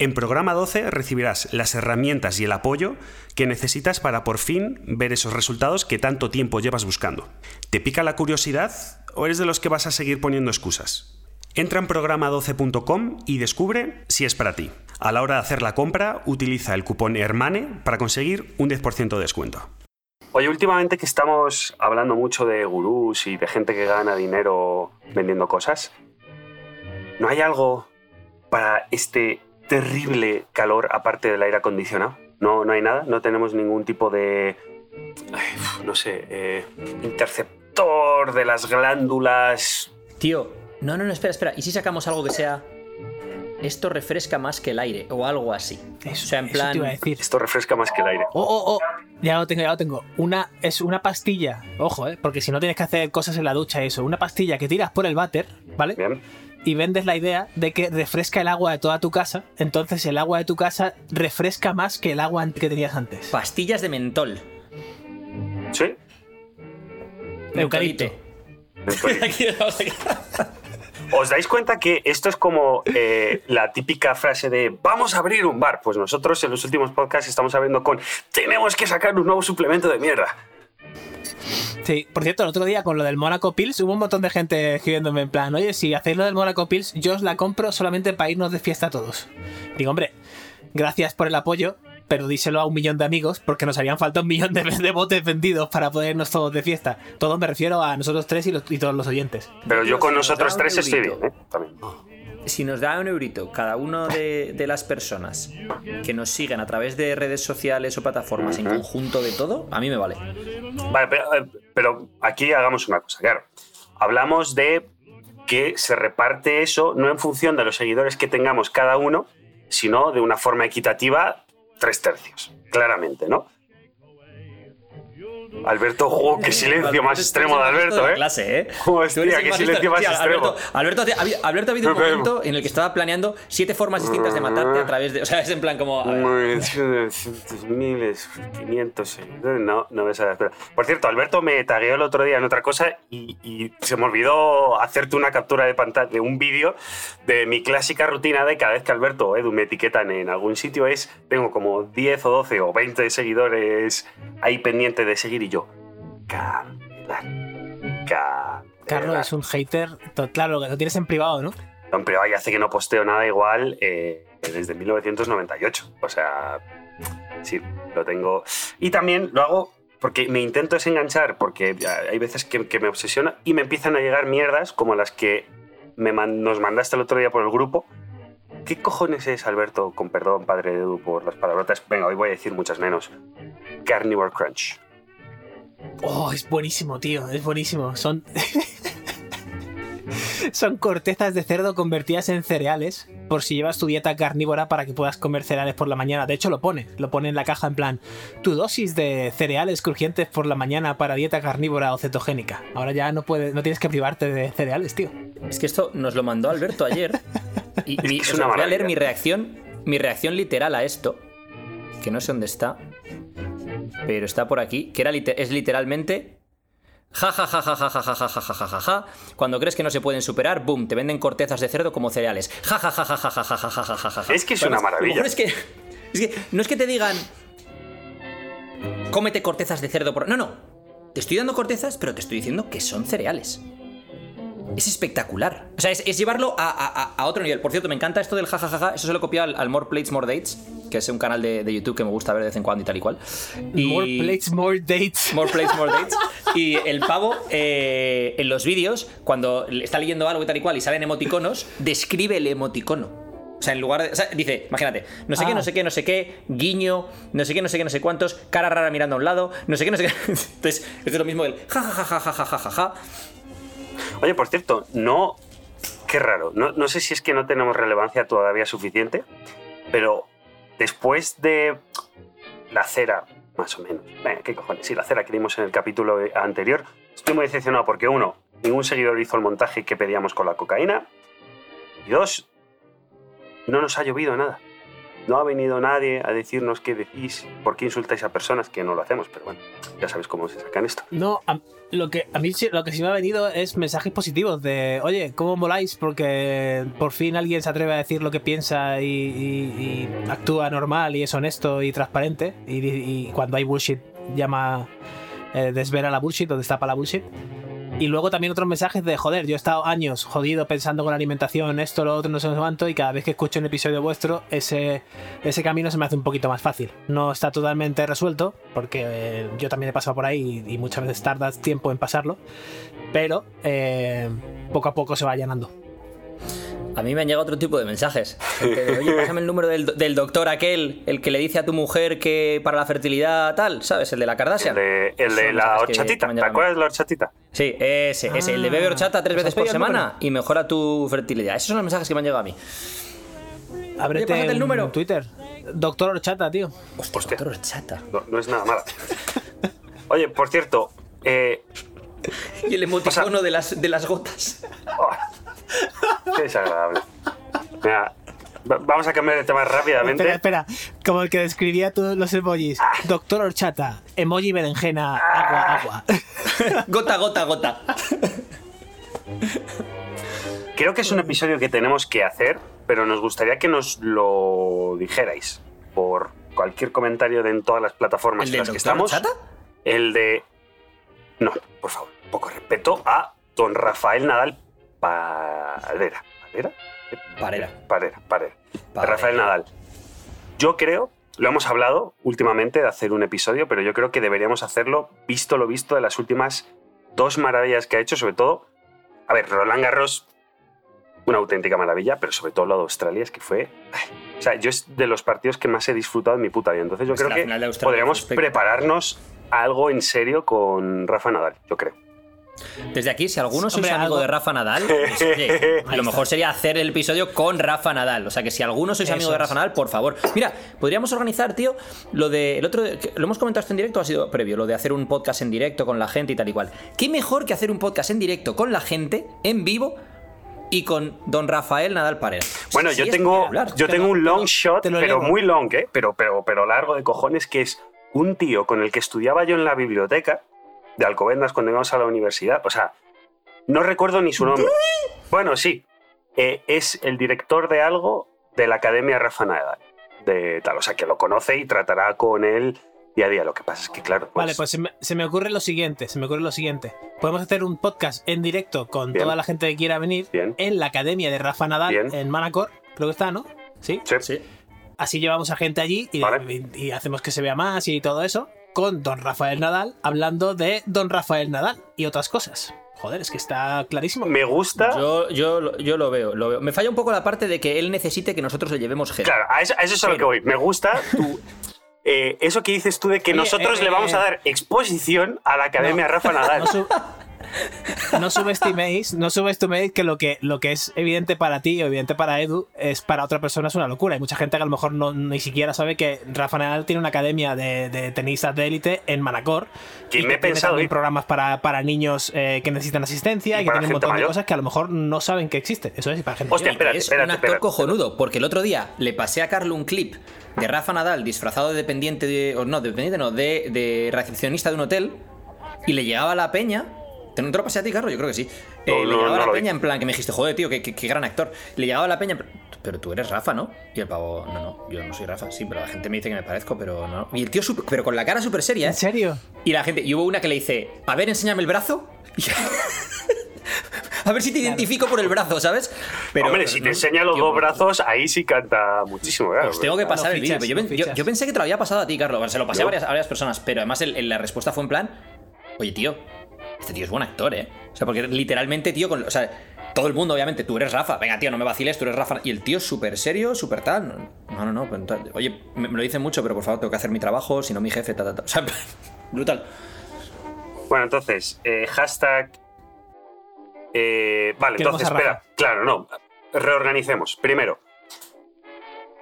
En Programa 12 recibirás las herramientas y el apoyo que necesitas para por fin ver esos resultados que tanto tiempo llevas buscando. ¿Te pica la curiosidad o eres de los que vas a seguir poniendo excusas? Entra en programa12.com y descubre si es para ti. A la hora de hacer la compra, utiliza el cupón HERMANE para conseguir un 10% de descuento. Oye, últimamente que estamos hablando mucho de gurús y de gente que gana dinero vendiendo cosas, ¿no hay algo para este terrible calor aparte del aire acondicionado? No, no hay nada, no tenemos ningún tipo de, no sé, eh, interceptor de las glándulas. Tío, no, no, no, espera, espera. ¿Y si sacamos algo que sea... Esto refresca más que el aire o algo así? Eso, o sea, en eso plan... te iba a decir. Esto refresca más que el aire. Oh, oh, oh. Ya lo tengo, ya lo tengo. Una, es una pastilla. Ojo, ¿eh? Porque si no tienes que hacer cosas en la ducha y eso. Una pastilla que tiras por el váter, ¿vale? Bien. Y vendes la idea de que refresca el agua de toda tu casa. Entonces el agua de tu casa refresca más que el agua que tenías antes. Pastillas de mentol. ¿Sí? Eucalipto. ¿Os dais cuenta que esto es como eh, la típica frase de vamos a abrir un bar? Pues nosotros en los últimos podcasts estamos abriendo con tenemos que sacar un nuevo suplemento de mierda. Sí, por cierto, el otro día con lo del Monaco Pills hubo un montón de gente escribiéndome en plan, oye, si hacéis lo del Monaco Pills, yo os la compro solamente para irnos de fiesta todos. Digo, hombre, gracias por el apoyo, pero díselo a un millón de amigos porque nos harían falta un millón de, de botes vendidos para poder irnos todos de fiesta. Todos me refiero a nosotros tres y, los- y todos los oyentes. Pero yo con nosotros tres estoy bien. ¿eh? También. Si nos da un eurito cada uno de, de las personas que nos siguen a través de redes sociales o plataformas en conjunto de todo, a mí me vale. Vale, pero, eh, pero aquí hagamos una cosa, claro. Hablamos de que se reparte eso no en función de los seguidores que tengamos cada uno, sino de una forma equitativa, tres tercios, claramente, ¿no? Alberto, oh, qué silencio más extremo de Alberto, ¿eh? clase, ¿eh? Hostia, qué silencio más extremo. Alberto, Alberto, ha- habido un momento en el que estaba planeando siete formas distintas de matarte a través de. O sea, es en plan como. Miles, 500 seguidores, no, no la espera. Por cierto, Alberto me tagueó el otro día en otra cosa y, y se me olvidó hacerte una captura de pantalla de un vídeo de mi clásica rutina de cada vez que Alberto o Edu me etiquetan en algún sitio es, tengo como 10 o 12 o 20 seguidores ahí pendientes de seguir y yo, cancelar, cancelar. Carlos es un hater, claro, que lo tienes en privado, ¿no? Hombre, vaya, hace que no posteo nada igual eh, desde 1998. O sea, sí, lo tengo. Y también lo hago porque me intento desenganchar, porque hay veces que, que me obsesiona y me empiezan a llegar mierdas como las que me man- nos mandaste el otro día por el grupo. ¿Qué cojones es, Alberto, con perdón, padre de Edu, por las palabrotas? Venga, hoy voy a decir muchas menos. Carnivore Crunch. Oh, es buenísimo, tío, es buenísimo. Son. Son cortezas de cerdo convertidas en cereales por si llevas tu dieta carnívora para que puedas comer cereales por la mañana. De hecho, lo pone, lo pone en la caja en plan, tu dosis de cereales crujientes por la mañana para dieta carnívora o cetogénica. Ahora ya no puedes, no tienes que privarte de cereales, tío. Es que esto nos lo mandó Alberto ayer. Y, Es voy a leer mi reacción. Mi reacción literal a esto. Que no sé dónde está. Pero está por aquí. Que era es literalmente. Ja ja ja ja ja ja ja ja ja ja ja ja. Cuando crees que no se pueden superar, boom, te venden cortezas de cerdo como cereales. Ja ja ja ja ja ja ja ja ja ja ja ja. Es que es una maravilla. mejor Es que, es que no es que te digan. Cómete cortezas de cerdo por. No, no. Te estoy dando cortezas, pero te estoy diciendo que son cereales. Es espectacular. O sea, es, es llevarlo a, a- a- otro nivel. Por cierto, me encanta esto del jajajaja. Eso se lo copiado al, al More Plates, More Dates, que es un canal de, de YouTube que me gusta ver de vez en cuando y tal y cual. Y- More plates, more dates. More Plates, More Dates. Y el pavo, eh, en los vídeos, cuando está leyendo algo y tal y cual y salen emoticonos, describe el emoticono. O sea, en lugar de. o sea, dice, imagínate, no sé qué, Ah. no sé qué, no sé qué, guiño, no sé qué, no sé qué, no sé cuántos, cara rara mirando a un lado, no sé qué, no sé qué. Entonces, esto es lo mismo del ja ja ja ja ja ja ja ja. Oye, por cierto, no. Qué raro. No, no sé si es que no tenemos relevancia todavía suficiente, pero después de la cera Más o menos. Venga, qué cojones. Sí, la cera que dimos en el capítulo eh, anterior. Estoy muy decepcionado porque, uno, ningún seguidor hizo el montaje que pedíamos con la cocaína. Y dos, no nos ha llovido nada. No ha venido nadie a decirnos qué decís, por qué insultáis a personas, que no lo hacemos, pero bueno, ya sabéis cómo se sacan esto. No, a, lo que a mí lo que sí me ha venido es mensajes positivos de, oye, ¿cómo moláis? Porque por fin alguien se atreve a decir lo que piensa y, actúa normal y es honesto y transparente. Y, y cuando hay bullshit llama, eh, desvela la bullshit o destapa la bullshit. Y luego también otros mensajes de, joder, yo he estado años jodido pensando con la alimentación, esto, lo otro, no sé cuánto, y cada vez que escucho un episodio vuestro, ese, ese camino se me hace un poquito más fácil. No está totalmente resuelto, porque eh, yo también he pasado por ahí y, muchas veces tardas tiempo en pasarlo, pero eh, poco a poco se va allanando. A mí me han llegado otro tipo de mensajes. El que de, Oye, pásame el número del, del doctor aquel, el que le dice a tu mujer que para la fertilidad tal, ¿sabes? El de la El Kardashian. de, el de la que- horchatita. que ¿Te acuerdas de la horchatita? Sí, ese, ese, el de bebe horchata tres ¿os veces por semana y mejora tu fertilidad. Esos son los mensajes que me han llegado a mí. Ábrete pásate el número. Twitter. Doctor Horchata, tío. Hostia, Hostia. doctor horchata. No, no es nada mala. Oye, por cierto, eh, Y el emoticono de las, de las gotas. Qué desagradable. Mira, va- vamos a cambiar de tema rápidamente. Espera, espera. Como el que describía todos los emojis. Doctor Horchata, emoji berenjena, agua, agua. Gota, gota, gota. Creo que es un episodio que tenemos que hacer, pero nos gustaría que nos lo dijerais por cualquier comentario de en todas las plataformas ¿El en del las que estamos. horchata? El de. No, por favor, poco respeto a don Rafael Nadal Parera. ¿Parera? Parera. Parera, Parera. Parera. Rafael Nadal. Yo creo, lo hemos hablado últimamente de hacer un episodio, pero yo creo que deberíamos hacerlo visto lo visto de las últimas dos maravillas que ha hecho, sobre todo. A ver, Roland Garros, una auténtica maravilla, pero sobre todo lo de Australia es que fue. ay, o sea, yo es de los partidos que más he disfrutado en mi puta vida. Entonces yo Pues creo que podríamos prepararnos a algo en serio con Rafa Nadal, yo creo. Desde aquí, si alguno sois Hombre, amigo algo- de Rafa Nadal, pues, oye, lo mejor sería hacer el episodio con Rafa Nadal. O sea que si alguno sois amigo de. Rafa Nadal, por favor. Mira, podríamos organizar, tío, lo de. El otro. ¿Lo hemos comentado esto en directo ha sido previo? Lo de hacer un podcast en directo con la gente y tal y cual. ¿Qué mejor que hacer un podcast en directo con la gente, en vivo, y con don Rafael Nadal Parera? Bueno, Sí, yo tengo, hablar. yo Te tengo un long lo- shot, pero muy long, ¿eh? Pero, pero, pero largo de cojones, que es un tío con el que estudiaba yo en la biblioteca de Alcobendas cuando íbamos a la universidad. O sea, no recuerdo ni su nombre. Bueno, sí. eh, es el director de algo de la Academia Rafa Nadal. De tal, o sea, que lo conoce y tratará con él día a día. Lo que pasa es que, claro. Vale, pues se me, se me ocurre lo siguiente, se me ocurre lo siguiente. Podemos hacer un podcast en directo con Bien. toda la gente que quiera venir Bien. en la academia de Rafa Nadal Bien. en Manacor, creo que está, ¿no? Sí. Sí. Sí. Así llevamos a gente allí y, Vale. y- y hacemos que se vea más y todo eso con Don Rafael Nadal hablando de Don Rafael Nadal y otras cosas. Joder, es que está clarísimo. Me gusta. Yo, yo, lo- yo lo, veo, lo veo. Me falla un poco la parte de que él necesite que nosotros le llevemos gel. Claro, a eso, a eso es a lo que voy. Me gusta tu- eh, eso que dices tú de que Oye, nosotros eh, le vamos a eh, dar exposición a la Academia Rafa Nadal. No, no subestiméis, no subestiméis que lo que lo que es evidente para ti o evidente para Edu es para otra persona es una locura. Hay mucha gente que a lo mejor no, ni siquiera sabe que Rafa Nadal tiene una academia de, de tenistas de élite en Manacor. Que y me he tiene pensado también ir. programas para, para niños eh, que necesitan asistencia Y y, que tienen un montón de cosas que a lo mejor no saben que existe. Eso es y para gente Hostia, espérate, es espérate, un actor espérate. cojonudo, porque el otro día le pasé a Carlo un clip de Rafa Nadal disfrazado de dependiente de. O no, de dependiente no, de, de recepcionista de un hotel. Y le llegaba a la peña. ¿Te no te lo pasé a ti, Carlos? Yo creo que sí. Eh, No, le no, llegaba no a la vi. peña en plan que me dijiste, joder, tío, qué, qué- qué gran actor. Le llegaba a la peña, pero, tú eres Rafa, ¿no? Y el pavo, no, no, yo no soy Rafa, sí, pero la gente me dice que me parezco, pero no. Y el tío, súper- pero con la cara súper seria, ¿En ¿eh? serio? Y la gente, y hubo una que le dice, a ver, enséñame el brazo. Y- a ver si te identifico por el brazo, ¿sabes? Pero, Hombre, si no, te enseña los tío, dos brazos, ahí sí canta muchísimo, claro. Os tengo que No pasar el vídeo. Yo, no pensé que te lo había pasado a ti, Carlos. Bueno, se lo pasé a No. varias, a varias personas, pero además el- el- la respuesta fue en plan: Oye, tío, este tío es buen actor, ¿eh? O sea, porque literalmente, tío, con, o sea, todo el mundo, obviamente, tú eres Rafa. Venga, tío, no me vaciles, tú eres Rafa. Y el tío es súper serio, súper tal. No, no, no. pues, tal. Oye, me, me lo dicen mucho, pero por favor, tengo que hacer mi trabajo, si no mi jefe, ta, ta, ta. O sea, brutal. Bueno, entonces, eh, hashtag. eh, vale, entonces, espera. Claro, no. Reorganicemos. Primero,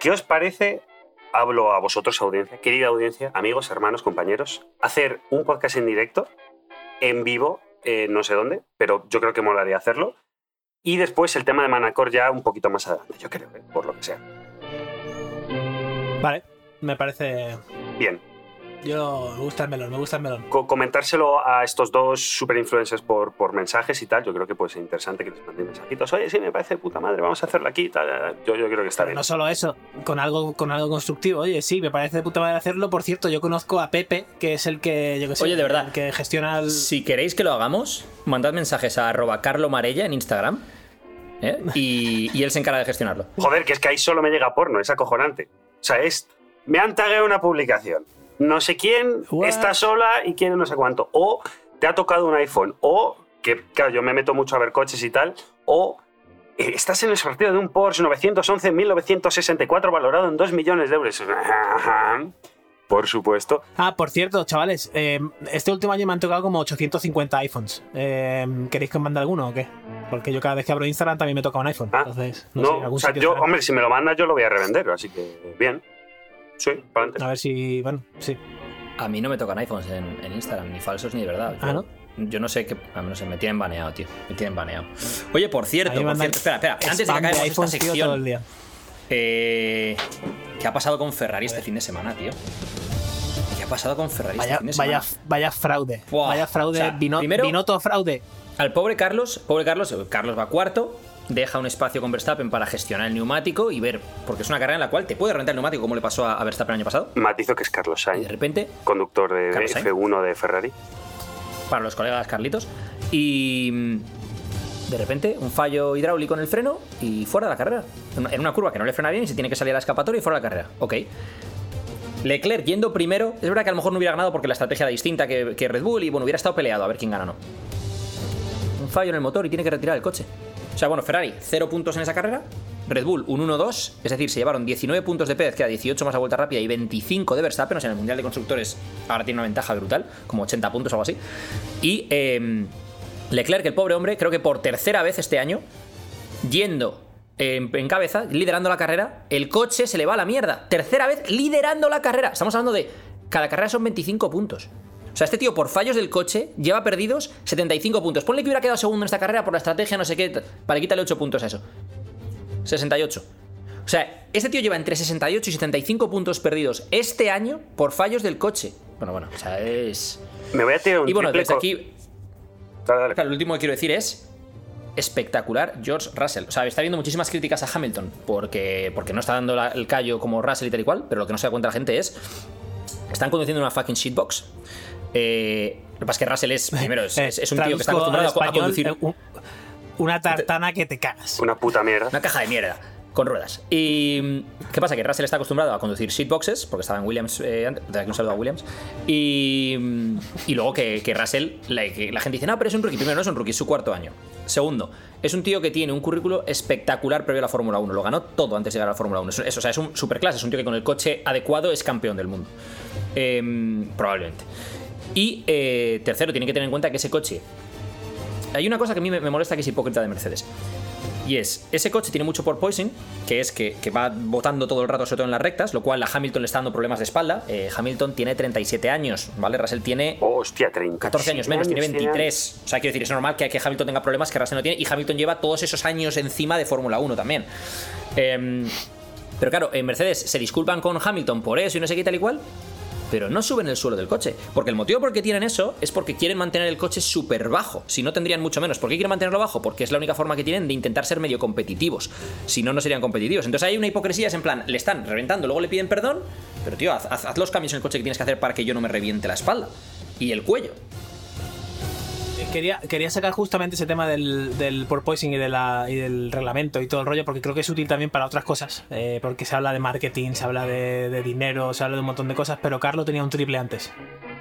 ¿qué os parece hablo a vosotros, audiencia, querida audiencia, amigos, hermanos, compañeros, hacer un podcast en directo, en vivo, eh, no sé dónde, pero yo creo que molaría hacerlo. Y después el tema de Manacor ya un poquito más adelante, yo creo, eh, por lo que sea. Vale, me parece. Bien, Yo me gusta el melón, me gusta el melón. co- comentárselo a estos dos super influencers por, por mensajes y tal, yo creo que puede ser interesante que les manden mensajitos. Oye, sí, me parece de puta madre, vamos a hacerlo aquí. Tal, tal, tal". Yo, yo creo que está bien. No solo eso, con algo, con algo constructivo. Oye, sí, me parece de puta madre hacerlo. Por cierto, yo conozco a Pepe, que es el que, yo que sé, Oye, de verdad. el que gestiona el. Si queréis que lo hagamos, mandad mensajes a arroba carlomarella en Instagram. ¿eh? Y, y él se encarga de gestionarlo. Joder, que es que ahí solo me llega porno, es acojonante. O sea, es. Me han tagueado una publicación. No sé quién What? está sola y quién no sé cuánto. O te ha tocado un iPhone. O, que claro, yo me meto mucho a ver coches y tal. O eh, estás en el sorteo de un Porsche 911-1964 valorado en 2 millones de euros. Por supuesto. Ah, por cierto, chavales, eh, este último año me han tocado como 850 iPhones. Eh, ¿Queréis que os mande alguno o qué? Porque yo cada vez que abro Instagram también me toca un iPhone. Ah, Entonces, no, No, sé, algún o sea, sitio yo, hombre, si me lo mandas yo lo voy a revender, así que bien. Sí, para adelante. A ver si. Bueno, sí. A mí no me tocan iPhones en, en Instagram, ni falsos ni de verdad. Ah, Yo- ¿no? Yo no sé qué. A mí no sé, me tienen baneado, tío. Me tienen baneado. Oye, por cierto, por cierto. Espera, espera. Antes de que acabemos esta todo el sección. día. eh, ¿Qué ha pasado con Ferrari este fin de semana, tío? ¿Qué ha pasado con Ferrari Vaya, este fin de semana? vaya, vaya fraude. Buah. Vaya fraude. O sea, vino, primero- vino todo fraude. Al pobre Carlos, pobre Carlos, Carlos va cuarto, deja un espacio con Verstappen para gestionar el neumático y ver, porque es una carrera en la cual te puede rentar el neumático como le pasó a Verstappen el año pasado. Matizo que es Carlos Y Sainz, de repente, conductor de Carlos Sainz. F1 de Ferrari. para los colegas Carlitos, y de repente un fallo hidráulico en el freno y fuera de la carrera. En una- En una curva que no le frena bien y se tiene que salir a la escapatoria y fuera de la carrera. Ok. Leclerc yendo primero, es verdad que a lo mejor no hubiera ganado porque la estrategia era distinta que, que Red Bull y bueno, hubiera estado peleado a ver quién gana o no. Un fallo en el motor y tiene que retirar el coche. O sea, bueno, Ferrari, 0 puntos en esa carrera. Red Bull, un 1-2. Es decir, se llevaron 19 puntos de Pérez, que era 18 más a vuelta rápida, y 25 de Verstappen. O sea, en el Mundial de Constructores ahora tiene una ventaja brutal, como 80 puntos o algo así. Y eh, Leclerc, el pobre hombre, creo que por tercera vez este año, yendo en, en cabeza, liderando la carrera, el coche se le va a la mierda. Tercera vez liderando la carrera. Estamos hablando de. Cada carrera son 25 puntos. O sea, este tío, por fallos del coche, lleva perdidos 75 puntos. Ponle que hubiera quedado segundo en esta carrera por la estrategia, no sé qué. Vale, quítale 8 puntos a eso. 68. O sea, este tío lleva entre 68 y 75 puntos perdidos este año por fallos del coche. Bueno, bueno, o sea, es. Me voy a tirar un Y bueno, desde aquí, Dale, dale. Claro, lo último que quiero decir es espectacular George Russell. O sea, está viendo muchísimas críticas a Hamilton porque, porque no está dando la- el callo como Russell y tal y cual, pero lo que no se da cuenta la gente es están conduciendo una fucking shitbox. Eh, lo que pasa es que Russell es, primero, es, es- es un tío que está acostumbrado a, conducir eh, un- una tartana que te cagas. Una puta mierda. una caja de mierda con ruedas. Y ¿qué pasa? Que Russell está acostumbrado a conducir shitboxes, porque estaba en Williams, eh, antes, desde aquí un saludo a Williams. Y, y luego que, que Russell, la, que la gente dice, no, pero es un rookie. Primero, no es un rookie, es su cuarto año. Segundo, es un tío que tiene un currículo espectacular previo a la Fórmula 1. Lo ganó todo antes de llegar a la Fórmula 1. Es, es- o sea, es un superclase, es un tío que con el coche adecuado es campeón del mundo. Em, probablemente. Y eh, tercero, tiene que tener en cuenta que ese coche hay una cosa que a mí me, molesta que es hipócrita de Mercedes. Y es, ese coche tiene mucho porpoising, que es que, que va botando todo el rato, sobre todo en las rectas, lo cual a Hamilton le está dando problemas de espalda. Eh, Hamilton tiene 37 años, ¿vale? Russell tiene Hostia, 30. 14 años menos, tiene 100 años. 23. O sea, quiero decir, es normal que, que Hamilton tenga problemas que Russell no tiene, y Hamilton lleva todos esos años encima de Fórmula 1 también. Em, pero claro, en Mercedes se disculpan con Hamilton por eso y no sé qué tal y cual. Pero no suben el suelo del coche. Porque el motivo por el que tienen eso es porque quieren mantener el coche súper bajo. Si no, tendrían mucho menos. ¿Por qué quieren mantenerlo bajo? Porque es la única forma que tienen de intentar ser medio competitivos. Si no, no serían competitivos. Entonces hay una hipocresía, es en plan, le están reventando, luego le piden perdón. Pero tío, haz, haz- haz los cambios en el coche que tienes que hacer para que yo no me reviente la espalda. Y el cuello. Quería, quería sacar justamente ese tema del, del porpoising y, y del reglamento y todo el rollo, porque creo que es útil también para otras cosas. eh, porque se habla de marketing, se habla de, de dinero, se habla de un montón de cosas, pero Carlos tenía un triple antes.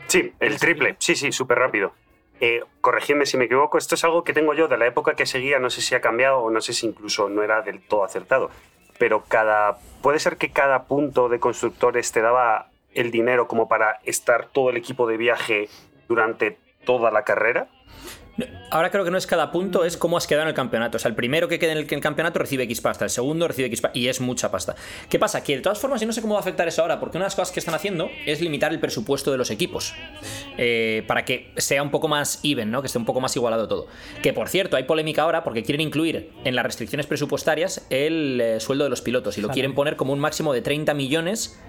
Sí, el triple. Sí, sí, súper rápido. Eh, corregidme si me equivoco, esto es algo que tengo yo de la época que seguía, no sé si ha cambiado o no sé si incluso no era del todo acertado, pero cada puede ser que cada punto de constructores te daba el dinero como para estar todo el equipo de viaje durante toda la carrera. Ahora creo que no es cada punto, es cómo has quedado en el campeonato. O sea, el primero que quede en el, campeonato recibe X pasta, el segundo recibe X pasta, y es mucha pasta. ¿Qué pasa? Que de todas formas, yo no sé cómo va a afectar eso ahora, porque una de las cosas que están haciendo es limitar el presupuesto de los equipos. eh, para que sea un poco más even, ¿no? Que esté un poco más igualado todo. Que por cierto, hay polémica ahora porque quieren incluir en las restricciones presupuestarias el eh, sueldo de los pilotos y lo quieren poner como un máximo de 30 millones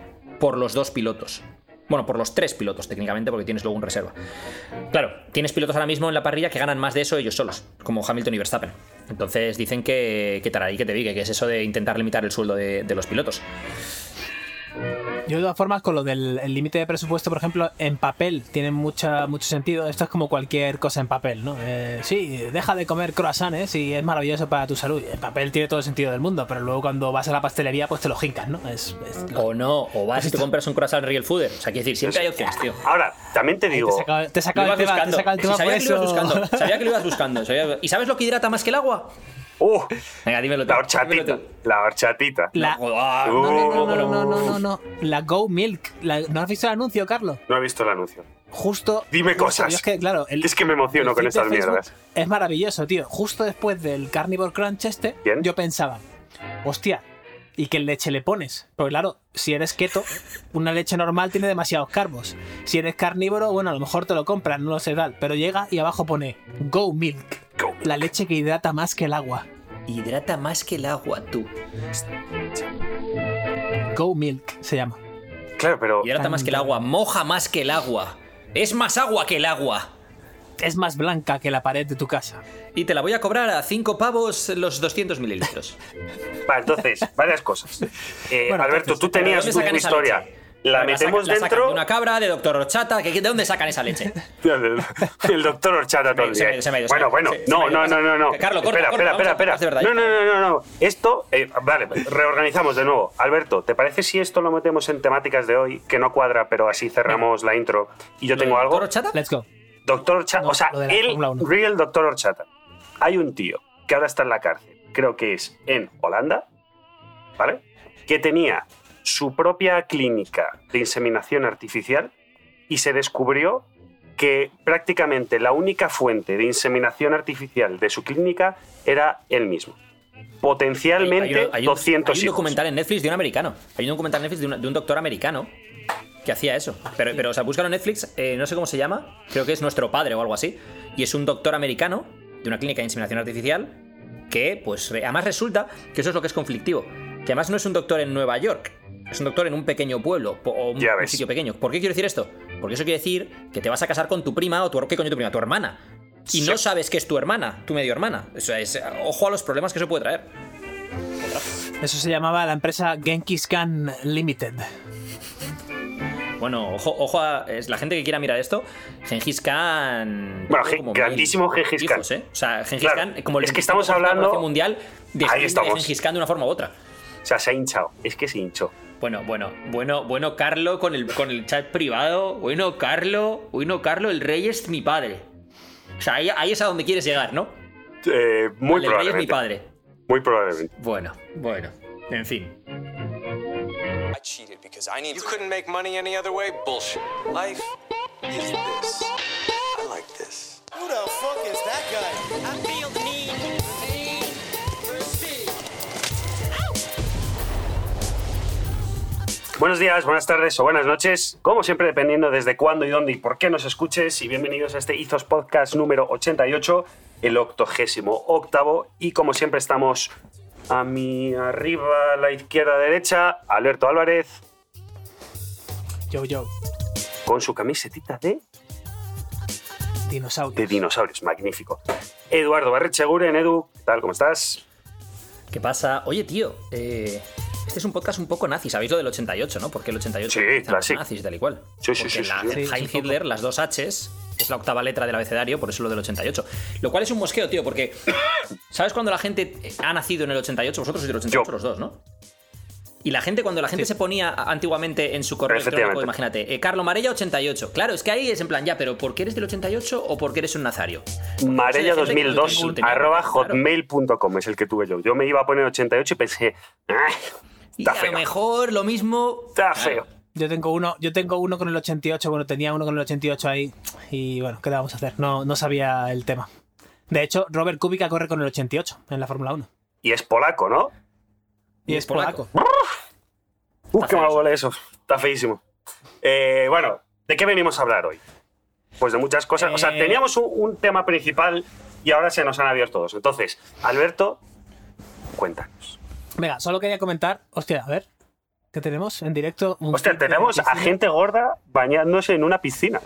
por los dos pilotos. Bueno, por los tres pilotos, técnicamente, porque tienes luego un reserva. Claro, tienes pilotos ahora mismo en la parrilla que ganan más de eso ellos solos, como Hamilton y Verstappen. Entonces dicen que, que tararí que te vi, que es eso de intentar limitar el sueldo de, de los pilotos. Yo de todas formas, con lo del el límite de presupuesto, por ejemplo, en papel tiene mucha, mucho sentido. Esto es como cualquier cosa en papel, ¿no? Eh, sí, deja de comer croissants y es maravilloso para tu salud. En papel tiene todo el sentido del mundo, pero luego cuando vas a la pastelería, pues te lo jincas, ¿no? Es, es lo- O no, o vas y te compras un croissant Real Fooder. O sea, quiero decir, siempre hay opciones, tío. Ahora, también te digo. te saca, te saca el tema, te buscando. saca el Sí, tema por sabía que lo ibas buscando. Sabía que lo ibas buscando. sabía- ¿Y sabes lo que hidrata más que el agua? ¡Uh! Venga, dímelo tú. La dímelo horchatita. tú. La horchatita. La, Ah, no, no, no, no, no, no, no, no. La Go Milk. La- ¿No has visto el anuncio, Carlos? No he visto el anuncio. Justo. Dime justo- cosas. es que, claro, el- Es que me emociono con estas mierdas. Es maravilloso, tío. Justo después del Carnivore Crunch este, yo pensaba, hostia, ¿y qué leche le pones? Porque claro, si eres keto, una leche normal tiene demasiados carbos. Si eres carnívoro, bueno, a lo mejor te lo compras, no lo sé tal. Pero llega y abajo pone Go Milk. La leche que hidrata más que el agua. Hidrata más que el agua, tú. Go Milk se llama. Claro, pero. Hidrata más que el agua. Moja más que el agua. Es más agua que el agua. Es más blanca que la pared de tu casa. Y te la voy a cobrar a 5 pavos los 200 mililitros. Va, entonces, varias cosas. Eh, Bueno, Alberto, entonces, tú ¿pero tenías esa historia. leche? La metemos la sacan dentro. de una cabra, de doctor Horchata. ¿que- ¿De dónde sacan esa leche? El doctor Horchata todo el Se me se ha ido, Bueno, bueno. Se- no, no, no, no, no. Carlos, corta, espera, corta, espera, espera. No, no, no, no, no. Esto, eh, vale, reorganizamos de nuevo. Alberto, ¿te parece si esto lo metemos en temáticas de hoy? Que no cuadra, pero así cerramos la intro. Y yo tengo algo. ¿Doctor Horchata? Let's go. Doctor Horchata, No, o sea, la el real Doctor Horchata. Hay un tío que ahora está en la cárcel, creo que es en Holanda, ¿vale? Que tenía su propia clínica de inseminación artificial y se descubrió que prácticamente la única fuente de inseminación artificial de su clínica era él mismo. Potencialmente Hay un- hay un- 200 Hay un hijos. documental en Netflix de un americano. Hay un documental en Netflix de, una- de un doctor americano que hacía eso. Pero, pero o sea, búscalo en Netflix, eh, no sé cómo se llama, creo que es Nuestro Padre o algo así. Y es un doctor americano de una clínica de inseminación artificial que, pues, además resulta que eso es lo que es conflictivo. Que además no es un doctor en Nueva York, es un doctor en un pequeño pueblo o un, Ya un ves. sitio pequeño. ¿Por qué quiero decir esto? Porque eso quiere decir que te vas a casar con tu prima o tu, ¿qué coño tu prima? Tu hermana. Y no sabes que es tu hermana, tu medio hermana. O sea, es, ojo a los problemas que eso puede traer. Eso se llamaba la empresa Genghis Khan Limited. Bueno, ojo, ojo a es la gente que quiera mirar esto. Gengis Khan. Bueno, como grandísimo mil Gengis Khan. hijos, ¿eh? O sea, Gengis Claro, Khan, como el es que 25% estamos de la hablando- población mundial, Ahí desciende de estamos. Gengis Khan de una forma u otra. O sea, se ha hinchado. Es que se hinchó. Bueno, bueno, bueno, bueno, Carlo con el, con el chat privado. Bueno, Carlo, bueno, Carlo, el rey es mi padre. O sea, ahí, ahí es a donde quieres llegar, ¿no? Eh, muy Vale, el rey es mi probablemente. padre. Muy probablemente. Bueno, bueno, en fin. I cheated because I need You couldn't make money any other way? Bullshit. Life is this. I like this. Who the fuck is that guy? I feel the need Buenos días, buenas tardes o buenas noches, como siempre dependiendo desde cuándo y dónde y por qué nos escuches y bienvenidos a este Izos Podcast número 88, el octogésimo octavo y como siempre estamos a mi arriba, a la izquierda, derecha, Alberto Álvarez Yo, yo. con su camisetita de, Dinosaurios. de dinosaurios, magnífico. Eduardo Barrecheguren, Edu, ¿qué tal? ¿Cómo estás? ¿Qué pasa? Oye, tío, eh, este es un podcast un poco nazi. ¿Sabéis lo del 88, no? Porque el 88 Sí, los nazis, tal y cual. Sí, sí, Porque sí, la- sí. Sí, Heil un poco. Hitler, las dos Hs, es la octava letra del abecedario, por eso lo del 88. Lo cual es un mosqueo, tío, porque ¿sabes cuando la gente ha nacido en el 88? Vosotros sois del 88 Yo. los dos, ¿no? Y la gente, cuando la gente se ponía antiguamente en su correo electrónico, imagínate, eh, Carlo Marella 88. Claro, es que ahí es en plan, ya, pero ¿por qué eres del 88 o por qué eres un nazario? Marella Pues Hay gente que 2002 no tenía- arroba claro. hotmail.com es el que tuve yo. Yo me iba a poner 88 y pensé, "Ah, Y está a feo, lo mejor lo mismo. está Claro. feo. Yo tengo uno, yo tengo uno con el 88, bueno, tenía uno con el 88 ahí y bueno, ¿qué le vamos a hacer? No, no sabía el tema. De hecho, Robert Kubica corre con el 88 en la Fórmula 1. Y es polaco, ¿no? Y, es polaco. Uf, Está qué mal huele eso. Está feísimo. Eh, bueno, ¿de qué venimos a hablar hoy? Pues de muchas cosas. O sea, Eh, teníamos un, un tema principal y ahora se nos han abierto dos. Entonces, Alberto, cuéntanos. Venga, solo quería comentar. Hostia, a ver. ¿Qué tenemos en directo? Un Hostia, tenemos a gente gorda bañándose en una piscina.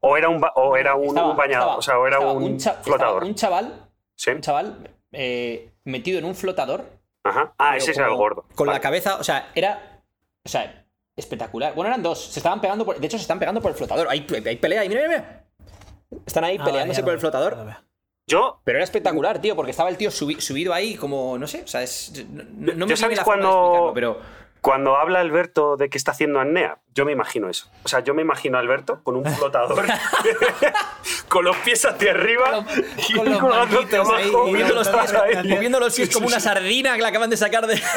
O era un, ba- o era un, Estaba- un bañado, estaba- o sea, o era un, estaba flotador. un chaval, Sí. un chaval eh, metido en un flotador. Ajá. Ah, ese era el gordo. Con Vale. la cabeza, o sea, era. O sea, espectacular. Bueno, eran dos. Se estaban pegando por. De hecho, se están pegando por el flotador. Hay, hay pelea ahí, mira, mira, mira. Están ahí Ah, peleándose vale, por el flotador. Yo, Pero era espectacular, tío, porque estaba el tío subi- subido ahí como. No sé, o sea, es. No, no- me ¿Ya viene sabéis la forma de cuando- explicarlo, pero. cuando habla Alberto de que está haciendo apnea, yo me imagino eso. O sea, yo me imagino a Alberto con un flotador, con los pies hacia arriba y con los ahí, abajo. Moviendo los pies, moviendo los pies como una sardina que la acaban de sacar de.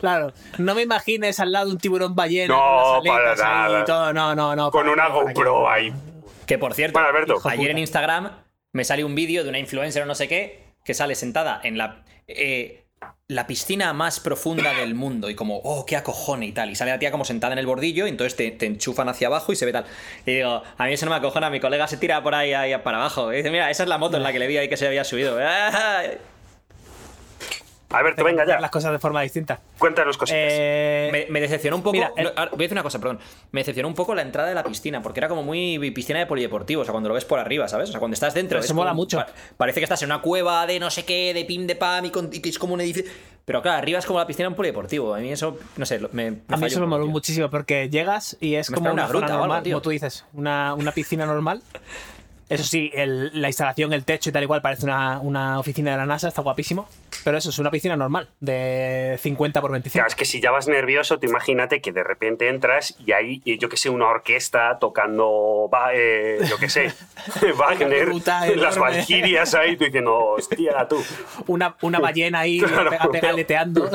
Claro, no me imagines al lado de un tiburón ballena No, con las para ahí nada. y todo. No, no, no. Con para una GoPro ahí. Que por cierto, Alberto. Ayer puta. en Instagram me sale un vídeo de una influencer o no sé qué que sale sentada en la. eh, la piscina más profunda del mundo y como, oh, qué acojone y tal. Y sale la tía como sentada en el bordillo y entonces te, enchufan hacia abajo y se ve tal. Y digo, a mí eso no me acojona, mi colega se tira por ahí, ahí para abajo. Y dice, mira, esa es la moto en la que le vi ahí que se había subido. Alberto, venga ya. las cosas de forma distinta. Cuéntanos cositas. Eh, Me, me decepcionó un poco. Mira, el- no, ahora voy a decir una cosa, perdón. Me decepcionó un poco la entrada de la piscina, porque era como muy piscina de polideportivo. O sea, cuando lo ves por arriba, ¿sabes? O sea, cuando estás dentro. Eso mola como- mucho. pa- parece que estás en una cueva de no sé qué, de pim de pam y, con- y que es como un edificio. Pero claro, arriba es como la piscina de un polideportivo. A mí eso, no sé, me. me a mí eso un me moló muchísimo porque llegas y es Me como una, una gruta algo, normal, tío. como tú dices, una, una piscina normal. Eso sí, el- la instalación, el techo y tal igual parece una, una oficina de la NASA, está guapísimo. Pero eso es una piscina normal, de 50 por 25. Claro, es que si ya vas nervioso, tú imagínate que de repente entras y hay, yo que sé, una orquesta tocando, va- eh, yo que sé, Wagner, las valquirias ahí, tú diciendo, hostia, tú. Una, una ballena ahí Claro, pega, pega pero- aleteando.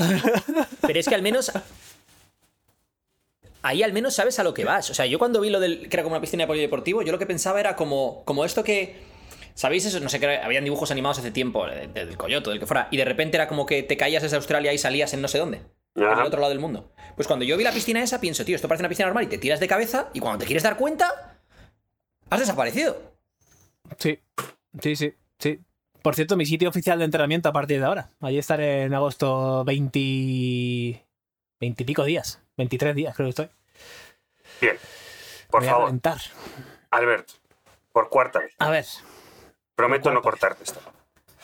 Pero es que al menos. Ahí al menos sabes a lo que vas. O sea, yo cuando vi lo del que era como una piscina de polideportivo, yo lo que pensaba era como, como esto que. ¿Sabéis eso? No sé, que habían dibujos animados hace tiempo, de- de- del coyoto, del que fuera, y de repente era como que te caías desde Australia y salías en no sé dónde, el otro lado del mundo. Pues cuando yo vi la piscina esa, pienso, tío, esto parece una piscina normal y te tiras de cabeza, y cuando te quieres dar cuenta, has desaparecido. Sí, sí, sí, sí. Por cierto, mi sitio oficial de entrenamiento a partir de ahora. Allí estaré en agosto 20... 20 y pico días. 23 días creo que estoy. Bien, por Voy a favor, reventar. Alberto, por cuarta vez, A ver, prometo no cortarte esto.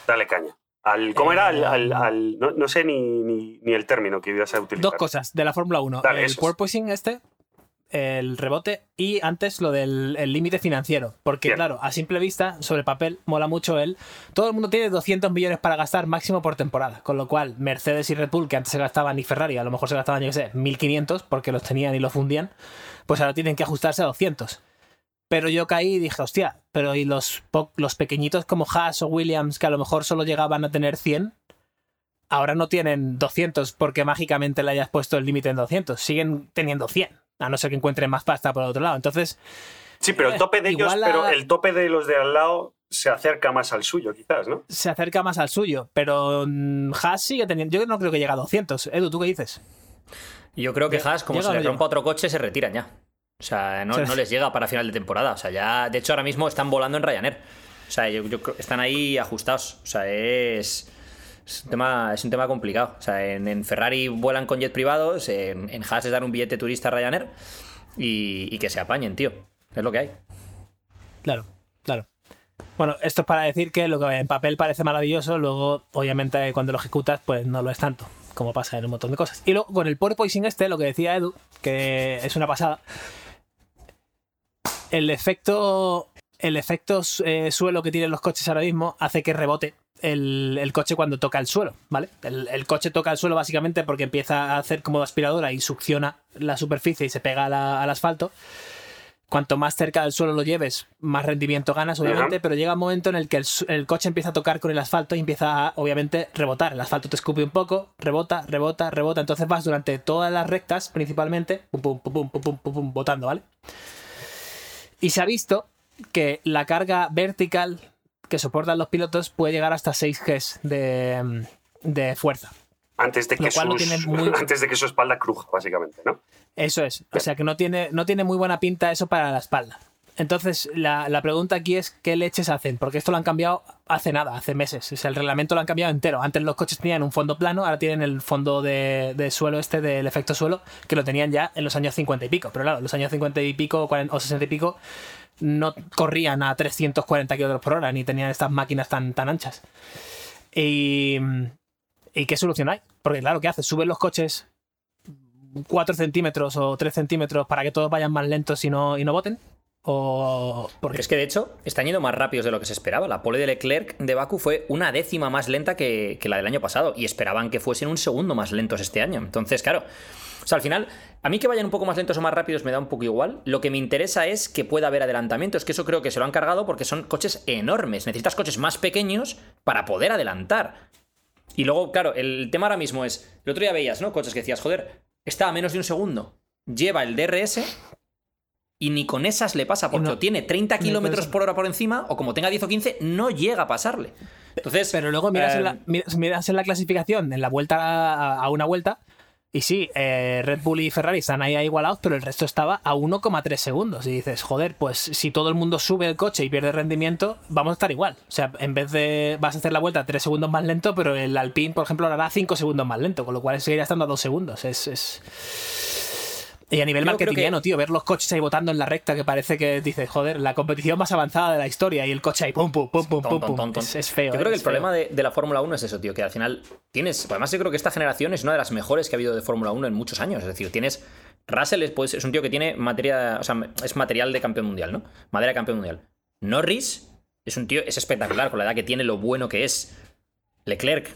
Dale caña. Al, ¿Cómo era? Al, al- al- no, no sé ni, ni, ni el término que ibas a utilizar. dos cosas de la Fórmula 1. Dale, el esos. porpoising este, el rebote y antes lo del el límite financiero. Porque Bien. claro, a simple vista, sobre papel, mola mucho el... Todo el mundo tiene 200 millones para gastar máximo por temporada. Con lo cual, Mercedes y Red Bull, que antes se gastaban, y Ferrari, a lo mejor se gastaban, yo qué sé, 1500 porque los tenían y los fundían, pues ahora tienen que ajustarse a 200. Pero yo caí y dije, hostia, pero ¿y los, los pequeñitos como Haas o Williams, que a lo mejor solo llegaban a tener 100? Ahora no tienen 200 porque mágicamente le hayas puesto el límite en 200. Siguen teniendo 100, a no ser que encuentren más pasta por el otro lado. Entonces, Sí, pero el tope de ellos, a- pero el tope de los de al lado se acerca más al suyo, quizás, ¿no? se acerca más al suyo. Pero mm, Haas sigue teniendo... Yo no creo que llegue a 200. Edu, ¿tú qué dices? Yo creo que Haas, como se le rompa otro coche, se retiran ya. O sea, no, les llega para final de temporada. O sea, ya. De hecho, ahora mismo están volando en Ryanair. O sea, yo, yo están ahí ajustados. O sea, es. Es un tema, es un tema complicado. O sea, en, Ferrari vuelan con jet privados, en, en Haas es dar un billete turista Ryanair y, y que se apañen, tío. Es lo que hay. Claro, claro. Bueno, esto es para decir que lo que en papel parece maravilloso, luego, obviamente, cuando lo ejecutas, pues no lo es tanto, como pasa en un montón de cosas. Y luego, con el porpoising este, lo que decía Edu, que es una pasada, el efecto, el efecto eh, suelo que tienen los coches ahora mismo hace que rebote el, el coche cuando toca el suelo, ¿vale? El, el coche toca el suelo básicamente porque empieza a hacer como aspiradora y succiona la superficie y se pega la- al asfalto cuanto más cerca del suelo lo lleves, más rendimiento ganas, obviamente, pero llega un momento en el que el, el coche empieza a tocar con el asfalto y empieza a, obviamente, rebotar. El asfalto te escupe un poco, rebota, rebota, rebota. Entonces vas durante todas las rectas, principalmente, pum, pum, pum, pum, pum, pum, pum, pum, botando, ¿vale? Y se ha visto que la carga vertical que soportan los pilotos puede llegar hasta 6 Gs de, de fuerza. Antes de, que sus- muy- antes de que su espalda cruja, básicamente, ¿no? Eso es. O sea que no tiene, no tiene muy buena pinta eso para la espalda. Entonces, la, la pregunta aquí es qué leches hacen, porque esto lo han cambiado hace nada, hace meses. O sea, el reglamento lo han cambiado entero. Antes los coches tenían un fondo plano, ahora tienen el fondo de, de suelo este del efecto suelo, que lo tenían ya en los años 50 y pico. Pero claro, en los años 50 y pico 40 o 60 y pico no corrían a 340 km por hora, ni tenían estas máquinas tan, tan anchas. Y, ¿Y qué solución hay? Porque claro, ¿qué haces? Suben los coches 4 centímetros o 3 centímetros para que todos vayan más lentos y no, y no voten? O porque es que de hecho están yendo más rápidos de lo que se esperaba. La pole de Leclerc de Baku fue una décima más lenta que, que la del año pasado y esperaban que fuesen un segundo más lentos este año. Entonces, claro, o sea, al final, a mí que vayan un poco más lentos o más rápidos me da un poco igual. Lo que me interesa es que pueda haber adelantamientos, que eso creo que se lo han cargado porque son coches enormes. Necesitas coches más pequeños para poder adelantar. Y luego, claro, el tema ahora mismo es, el otro día veías, ¿no? Coches que decías, joder, está a menos de un segundo. Lleva el DRS y ni con esas le pasa, porque no- o tiene 30 ni con kilómetros por hora por encima, o como tenga 10 o 15, no llega a pasarle. Entonces, Pero luego miras, eh, en la, miras, miras en la clasificación, en la vuelta a, a una vuelta, y sí, eh, Red Bull y Ferrari están ahí igualados, pero el resto estaba a 1,3 segundos. Y dices, joder, pues si todo el mundo sube el coche y pierde rendimiento, vamos a estar igual. O sea, en vez de vas a hacer la vuelta 3 segundos más lento, pero el Alpine, por ejemplo, lo hará 5 segundos más lento, con lo cual seguirá estando a 2 segundos. Es. es... Y a nivel Yo creo que- marketingiano, tío, ver los coches ahí votando en la recta que parece que dices, joder, la competición más avanzada de la historia y el coche ahí pum, pum, pum, pum, pum, pum. ton. Es, es feo. Yo creo eh, que el problema feo. de, de la Fórmula 1 es eso, tío, que al final tienes. Además, yo creo que esta generación es una de las mejores que ha habido de Fórmula 1 en muchos años. Es decir, tienes. Russell es, pues, es un tío que tiene materia. O sea, es material de campeón mundial, ¿no? Madera de campeón mundial. Norris es un tío. Es espectacular con la edad que tiene, lo bueno que es. Leclerc,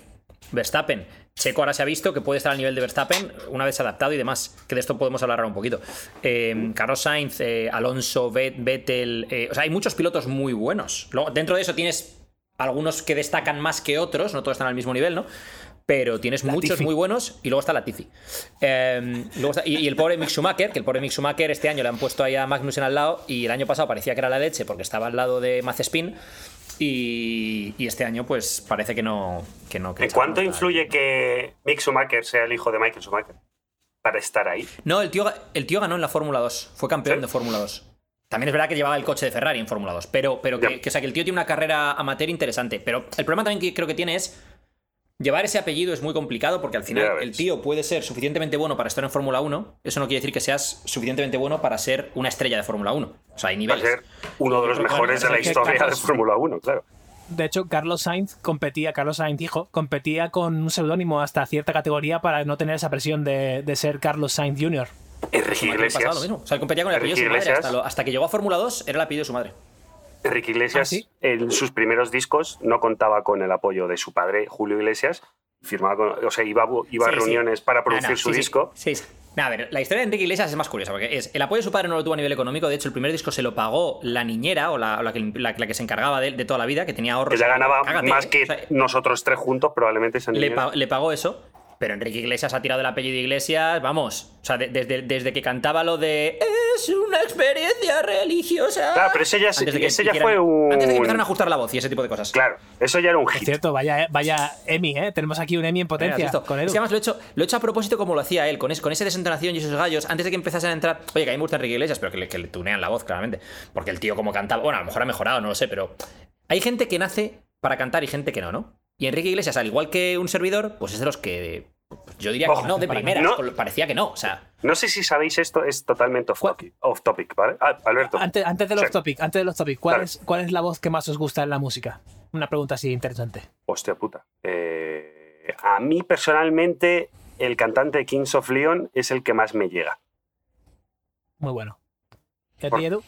Verstappen. Checo ahora se ha visto que puede estar al nivel de Verstappen una vez adaptado y demás. Que de esto podemos hablar ahora un poquito. Eh, Carlos Sainz, eh, Alonso, Vettel. eh, o sea, hay muchos pilotos muy buenos. Luego, dentro de eso tienes algunos que destacan más que otros, no todos están al mismo nivel, ¿no? Pero tienes muchos muy buenos y luego está Latifi. Eh, luego está- y, y el pobre Mick Schumacher, que el pobre Mick Schumacher este año le han puesto ahí a Magnussen al lado y el año pasado parecía que era la leche porque estaba al lado de Mazepin y, y este año pues parece que no... Que no que ¿En cuánto no- influye que Mick Schumacher sea el hijo de Michael Schumacher? Para estar ahí. No, el tío, el tío ganó en la Fórmula 2. Fue campeón ¿Sí? de Fórmula 2. También es verdad que llevaba el coche de Ferrari en Fórmula 2. Pero, pero que, Ya. que, o sea, que el tío tiene una carrera amateur interesante. Pero el problema también que creo que tiene es. Llevar ese apellido es muy complicado porque al final el tío puede ser suficientemente bueno para estar en Fórmula 1. Eso no quiere decir que seas suficientemente bueno para ser una estrella de Fórmula 1. O sea, hay niveles. ser uno de los Pero bueno, mejores de la historia de Fórmula 1, claro. De hecho, Carlos Sainz competía, Carlos Sainz hijo, competía con un seudónimo hasta cierta categoría para no tener esa presión de, de ser Carlos Sainz Jr. Enrique Iglesias. lo mismo. O sea, él competía con el apellido de su madre. Hasta, lo- hasta que llegó a Fórmula 2 era el apellido de su madre. Enrique Iglesias, ¿Ah, sí? en sus primeros discos, no contaba con el apoyo de su padre, Julio Iglesias. Firmaba con- o sea, iba, iba a sí. reuniones para Ah, producir no, su disco. Sí, sí. Nah, a ver, la historia de Enrique Iglesias es más curiosa, porque es el apoyo de su padre no lo tuvo a nivel económico, de hecho el primer disco se lo pagó la niñera o la, o la que, la- la que se encargaba de, de toda la vida, que tenía ahorros. Ella ganaba Cágate, más ¿eh? que nosotros tres juntos, probablemente esa le, niñera. pa- le pagó eso, pero Enrique Iglesias ha tirado del apellido de Iglesias, vamos, o sea, de- desde, desde que cantaba lo de es una experiencia religiosa. Claro, pero ese ya, Antes de que ese ya hicieran- fue un. Antes de que empezaran a ajustar la voz y ese tipo de cosas. Claro, eso ya era un Es hit. cierto, vaya, vaya Emi, ¿eh? Tenemos aquí un Emi en Mira, ¿has potencia con Es Edu. que además lo he, hecho, lo he hecho a propósito como lo hacía él, con, es- con esa desentonación y esos gallos, antes de que empezasen a entrar. Oye, que a mí me gusta Enrique Iglesias, pero que le, que le tunean la voz, claramente. Porque el tío, como cantaba, bueno, a lo mejor ha mejorado, no lo sé, pero. Hay gente que nace para cantar y gente que no, ¿no? Y Enrique Iglesias, al igual que un servidor, pues es de los que. pues Yo diría que no, de primera. no. Parecía que no, o sea. No sé si sabéis esto, es totalmente off topic, off topic ¿vale? Ah, Alberto. Antes, antes de los Sí. topics, antes de los topics, ¿cuál, es, ¿cuál es la voz que más os gusta en la música? Una pregunta así interesante. Hostia puta. Eh, a mí personalmente, el cantante de Kings of Leon es el que más me llega. Muy bueno. ¿Y a Por- ti, Edu?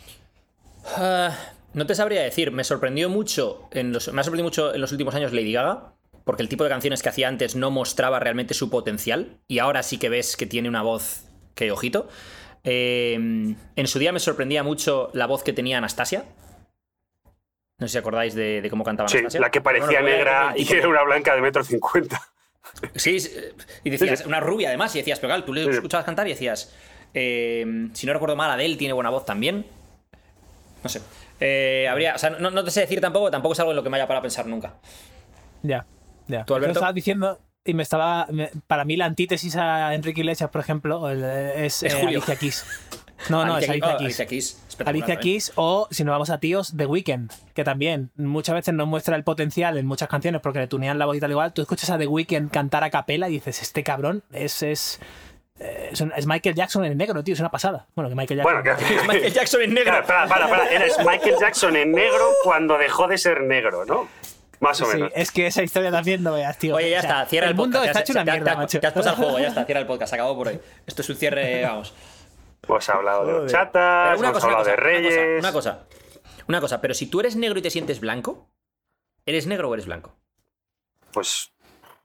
Ah, no te sabría decir, me sorprendió mucho, en los, me ha sorprendido mucho en los últimos años Lady Gaga, porque el tipo de canciones que hacía antes no mostraba realmente su potencial, y ahora sí que ves que tiene una voz que, ojito. Eh, en su día me sorprendía mucho la voz que tenía Anastasia. No sé si acordáis de, de cómo cantaba Sí, Anastasia. la que parecía negra y que era una blanca de metro cincuenta. Sí, y decías, Sí, sí. una rubia además, y decías, pero claro, tú le escuchabas cantar y decías, eh, si no recuerdo mal, Adele tiene buena voz también. No sé. Eh, habría, o sea, no, no te sé decir tampoco, tampoco es algo en lo que me haya para pensar nunca. Ya, ya. ¿Tú, Alberto? Yo estaba diciendo y me estaba. me- para mí, la antítesis a Enrique Iglesias, por ejemplo, es, Es eh. Alicia Keys. No, no, es Alicia Alicia Keys- oh. Alicia Keys, espectacular, Alicia ¿eh? Keys o, si nos vamos a tíos, The Weeknd, que también muchas veces nos muestra el potencial en muchas canciones porque le tunean la voz y tal igual. Tú escuchas a The Weeknd cantar a capela y dices, este cabrón es... es eh, es, un- es Michael Jackson en negro, tío, es una pasada. Bueno, que Michael Jackson. Bueno, que, Michael Jackson en negro. Claro, para, para, para. Eres Michael Jackson en negro cuando dejó de ser negro, ¿no? Más o Sí, menos. es que esa historia también no veas, tío. Oye, ya O sea, está, cierra el, el mundo podcast. está hecho una mierda, te- macho. Te has pasado el juego, ya está, cierra el podcast, acabó por hoy. Esto es un cierre, vamos. Hemos hablado de chatas, hemos cosa, una hablado cosa, de una cosa, reyes. una cosa, una cosa, pero si tú eres negro y te sientes blanco, ¿eres negro o eres blanco? Pues.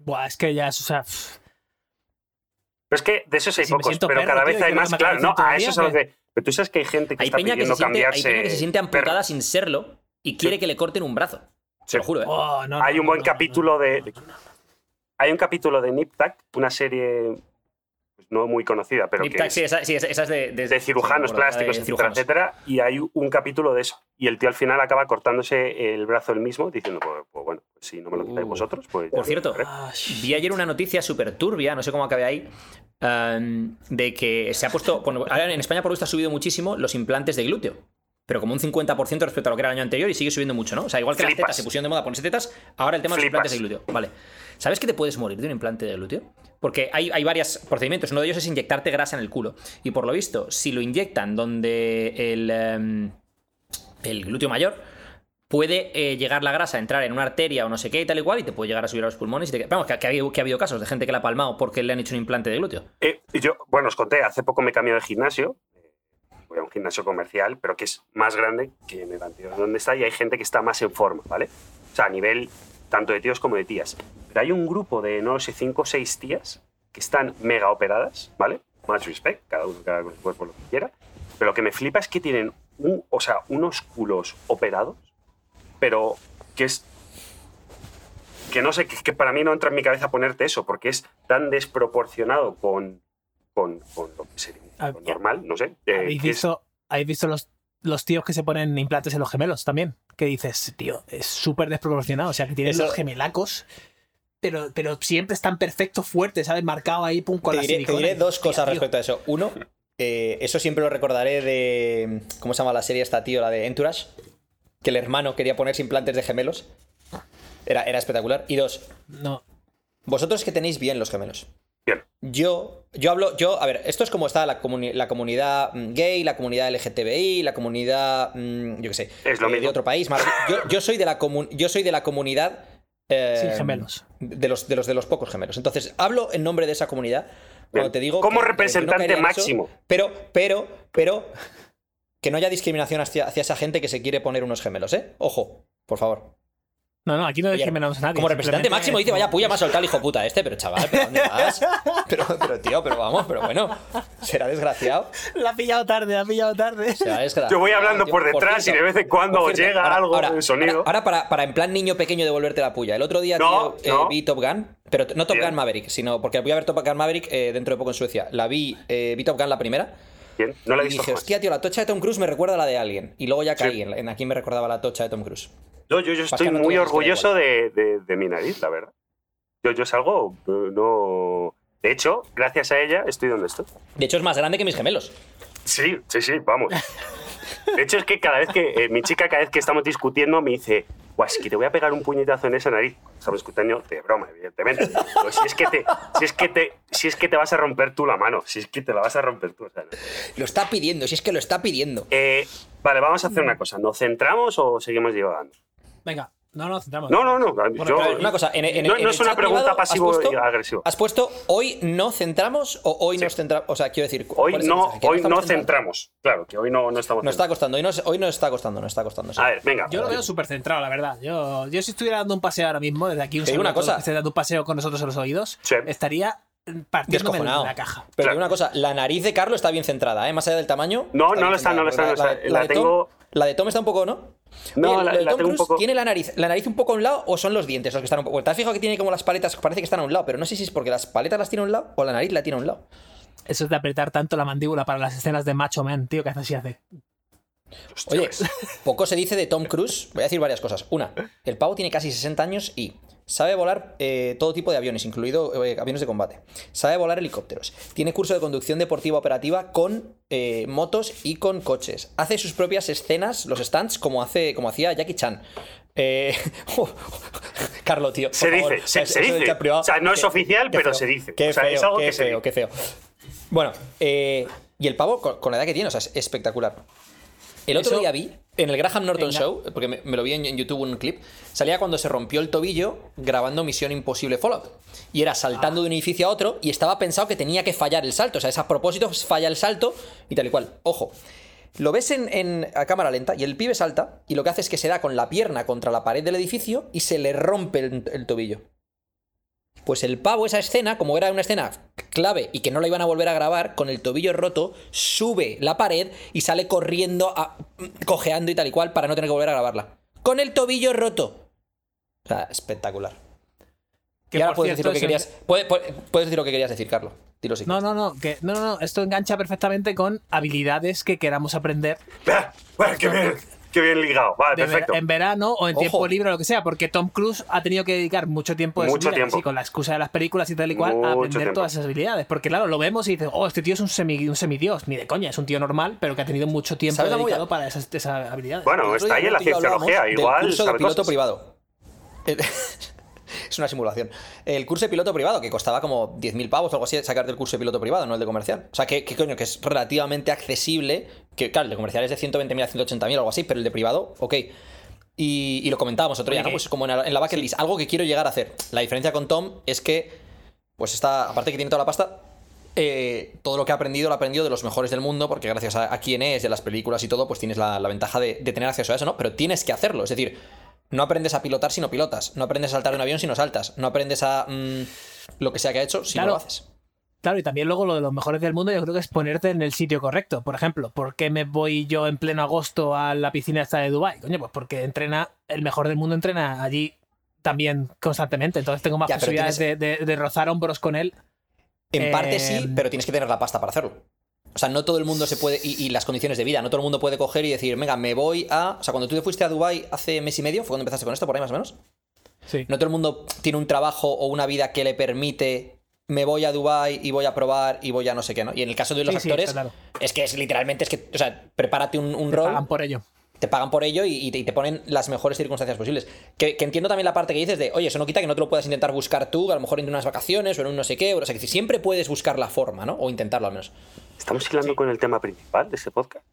Buah, es que ya es, o sea... pff, Pero es que de esos hay Si pocos, pero perro, cada tío, vez hay más, que claro. No, a eso es a lo que. Pero tú sabes que hay gente que Hay está peña que, se pidiendo siente, hay cambiarse. peña que se siente amputada perro. sin serlo y quiere que le corten un brazo. Sí. Te lo juro, ¿eh? oh, no, Hay no, un no, buen no, no. capítulo de. Hay un capítulo de Nip Tuck, una serie no muy conocida, pero que es sí, esa, sí, esa- es de, de, de cirujanos plásticos, de etcétera, cirujanos. etcétera. Y hay un capítulo de eso. Y el tío al final acaba cortándose el brazo él mismo, diciendo, pues, pues bueno, pues si no me lo quitáis Uh. vosotros, pues. Por cierto, haré". Ah, sh- Vi ayer una noticia súper turbia, no sé cómo acabé ahí, em, de que se ha puesto. Bueno, ahora en España por lo visto ha subido muchísimo los implantes de glúteo. Pero como un 50% respecto a lo que era el año anterior y sigue subiendo mucho, ¿no? O sea, igual que las Flipas. tetas se pusieron de moda ponerse tetas, ahora el tema de los implantes de glúteo. Vale. ¿Sabes que te puedes morir de un implante de glúteo? Porque hay, hay varios procedimientos. Uno de ellos es inyectarte grasa en el culo. Y por lo visto, si lo inyectan donde el, em, el glúteo mayor, puede eh, llegar la grasa a entrar en una arteria o no sé qué y tal y cual y te puede llegar a subir a los pulmones. Y te... Vamos, que, ha habido casos de gente que la ha palmado porque le han hecho un implante de glúteo. Eh, yo, bueno, os conté, hace poco me cambié de gimnasio. eh, Voy a un gimnasio comercial, pero que es más grande que en el anterior donde está y hay gente que está más en forma, ¿vale? O sea, a nivel tanto de tíos como de tías. Pero hay un grupo de, no sé, cinco o seis tías que están mega operadas, ¿vale? Más respect, cada uno cada con su cuerpo lo que quiera. Pero lo que me flipa es que tienen un, o sea, unos culos operados, pero que es que no sé, que, que para mí no entra en mi cabeza ponerte eso, porque es tan desproporcionado con, con, con lo que sería Ah, normal, no sé. eh, ¿Habéis que es- visto, ¿habéis visto los, los tíos que se ponen implantes en los gemelos también? Que dices, tío, es súper desproporcionado. O sea, que tienen Eso- los gemelacos, pero, pero siempre están perfectos, fuertes, ¿sabes? Marcado ahí, pum, con te, la diré, te silicona. diré Y, dos cosas tío. respecto a eso. Uno, eh, eso siempre lo recordaré de. ¿Cómo se llama la serie esta, tío? La de Entourage. Que el hermano quería ponerse implantes de gemelos. Era, era espectacular. Y dos, No, vosotros que tenéis bien los gemelos. Bien. Yo, yo hablo, yo, a ver, esto es como está la, comuni- la comunidad mm, gay, la comunidad LGTBI, la comunidad, mm, yo qué sé, Es lo eh, de otro país. más- yo, yo soy de la yo soy de la comunidad eh, sin gemelos. de los, de los de los pocos gemelos. Entonces, hablo en nombre de esa comunidad cuando Bien. te digo Como que- que no representante eso, máximo. pero, pero, pero que no haya discriminación hacia, hacia esa gente que se quiere poner unos gemelos, ¿eh? Ojo, por favor. No, no, aquí no Oye, discriminamos a nadie. Como representante simplemente- máximo dice, vaya puya, me ha soltado el hijo puta este, pero chaval, ¿pero dónde vas? Pero, pero tío, pero vamos, pero bueno, será desgraciado. La ha pillado tarde, la ha pillado tarde. Será desgraciado. Yo voy hablando tío. por detrás y de vez en cuando llega ahora- algo ahora- de sonido. Ahora, ahora para, para en plan niño pequeño devolverte la puya. El otro día, No, tío, eh, vi Top Gun, pero no Top Bien. Gun Maverick, sino porque voy a ver Top Gun Maverick eh, dentro de poco en Suecia. La vi, eh, vi Top Gun la primera. No la he Y visto dije, jamás. hostia, tío, la tocha de Tom Cruise me recuerda a la de Alien. Y luego ya Sí. caí en, en a quién me recordaba la tocha de Tom Cruise. Yo, yo, yo estoy no muy orgulloso de, de- de mi nariz, la verdad. Yo, yo salgo, eh, no... De hecho, gracias a ella estoy donde estoy. De hecho, es más grande que mis gemelos. Sí, sí, sí, vamos. De hecho, es que cada vez que eh, mi chica, cada vez que estamos discutiendo, me dice, Guau, es que te voy a pegar un puñetazo en esa nariz. Estamos discutiendo de broma, evidentemente. Pues si es que te, si es que te, si es que te vas a romper tú la mano, si es que te la vas a romper tú. o sea, no. Lo está pidiendo, si es que lo está pidiendo. Eh, vale, vamos a hacer una cosa. ¿Nos centramos o seguimos divagando? Venga, no nos centramos. No, no, no. Bueno, yo- pero una cosa, en, en- no, en no es una pregunta privado has pasivo puesto- y agresiva. ¿Has puesto hoy no centramos o hoy Sí. nos centramos? O sea, quiero decir, Hoy ¿cuál es el no, hoy no centramos. Claro, que hoy no, no estamos Nos está centrando. costando, hoy nos, hoy nos está costando, nos está costando. sí. A ver, venga. Yo lo veo súper centrado, la verdad. Yo, yo si estuviera dando un paseo ahora mismo, desde aquí un saludo una cosa. que dando un paseo con nosotros en los oídos, Sí. estaría partiéndome Descojonado. la caja. Pero Claro. una cosa, la nariz de Carlos está bien centrada, ¿eh? Más allá del tamaño. No, no lo está, no lo está, no de la de Tom está un poco, ¿no? No, Oye, la- Tom tengo un Cruise poco- ¿Tiene la nariz, la nariz un poco a un lado o son los dientes los que están un poco? ¿Te has fijado que tiene como las paletas? Parece que están a un lado, pero no sé si es porque las paletas las tiene a un lado o la nariz la tiene a un lado. Eso es de apretar tanto la mandíbula para las escenas de Macho Man, tío, que hace así hace. Oye, poco se dice de Tom Cruise. Voy a decir varias cosas. Una, el pavo tiene casi 60 años y sabe volar eh, todo tipo de aviones, incluido eh, aviones de combate. Sabe volar helicópteros. Tiene curso de conducción deportiva operativa con eh, motos y con coches. Hace sus propias escenas, los stunts, como, hace, como hacía Jackie Chan. Eh, Carlo, tío. Se favor. dice, se, dice. privado, o sea, no es oficial, pero se dice. Qué o sea, es feo, algo qué que se feo, dice. qué feo. Bueno, eh, y el pavo, con, con la edad que tiene, o sea, es espectacular. El otro Eso- día vi, en el Graham Norton Venga. Show, porque me, me lo vi en, en YouTube un clip, salía cuando se rompió el tobillo grabando Misión Imposible Fallout. Y era saltando de un edificio a otro y estaba pensado que tenía que fallar el salto. O sea, es a propósito, falla el salto y tal y cual. Ojo. Lo ves en, en- a cámara lenta y el pibe salta y lo que hace es que se da con la pierna contra la pared del edificio y se le rompe el, el tobillo. Pues el pavo, esa escena, como era una escena clave y que no la iban a volver a grabar, con el tobillo roto, sube la pared y sale corriendo, a- cojeando y tal y cual para no tener que volver a grabarla. Con el tobillo roto. O sea, espectacular. Que y ahora puedes decir lo que querías. puede- puede- Puedes decir lo que querías decir, Carlos. Dilo si No, no, no, que, no, no, no, esto engancha perfectamente con habilidades que queramos aprender qué bien, qué bien ligado. Vale, de ver- perfecto. en verano o en Ojo. tiempo libre o lo que sea, porque Tom Cruise ha tenido que dedicar mucho tiempo de Mucho su vida, tiempo. con la excusa de las películas y tal y cual, a aprender tiempo. todas esas habilidades. Porque claro, lo vemos y dices, oh, este tío es un, semi, un semidios, ni de coña, es un tío normal, pero que ha tenido mucho tiempo ¿Sabes la dedicado para esas, esas habilidades. Bueno, El está ahí en la cienciología. Igual del curso de piloto cosas. privado. El- es una simulación. El curso de piloto privado, que costaba como 10.000 pavos o algo así, sacar del curso de piloto privado, no el de comercial. O sea, que, que coño, que es relativamente accesible. Que claro, el de comercial es de 120.000 a 180.000 o algo así, pero el de privado, ok. Y, y lo comentábamos otro día, ¿no? Pues como en la, en la bucket list, algo que quiero llegar a hacer. La diferencia con Tom es que, pues está, aparte que tiene toda la pasta, eh, todo lo que ha aprendido lo ha aprendido de los mejores del mundo, porque gracias a, a quién es, de las películas y todo, pues tienes la, la ventaja de, de tener acceso a eso, ¿no? Pero tienes que hacerlo, es decir, no aprendes a pilotar si no pilotas, no aprendes a saltar de un avión si no saltas, no aprendes a mm, lo que sea que ha hecho si no lo haces. Claro, y también luego lo de los mejores del mundo, yo creo que es ponerte en el sitio correcto. Por ejemplo, ¿por qué me voy yo en pleno agosto a la piscina esta de Dubai? Coño, pues porque entrena, el mejor del mundo entrena allí también constantemente. Entonces tengo más Ya, posibilidades de, de- de rozar hombros con él. En Eh, parte sí, pero tienes que tener la pasta para hacerlo. O sea, no todo el mundo se puede. Y, y las condiciones de vida, no todo el mundo puede coger y decir, venga, me voy a. O sea, cuando tú te fuiste a Dubai hace mes y medio, fue cuando empezaste con esto, por ahí más o menos. Sí. No todo el mundo tiene un trabajo o una vida que le permite. Me voy a Dubai y voy a probar y voy a no sé qué, ¿no? Y en el caso de los Sí, sí, actores, está claro. es que es literalmente, es que, o sea, prepárate un, un Te rol, pagan por ello. te pagan por ello y, y te, y te ponen las mejores circunstancias posibles. Que, que entiendo también la parte que dices de, oye, eso no quita que no te lo puedas intentar buscar tú, a lo mejor en unas vacaciones o en un no sé qué, o sea, que siempre puedes buscar la forma, ¿no? O intentarlo al menos. Estamos hilando con el tema principal de ese podcast.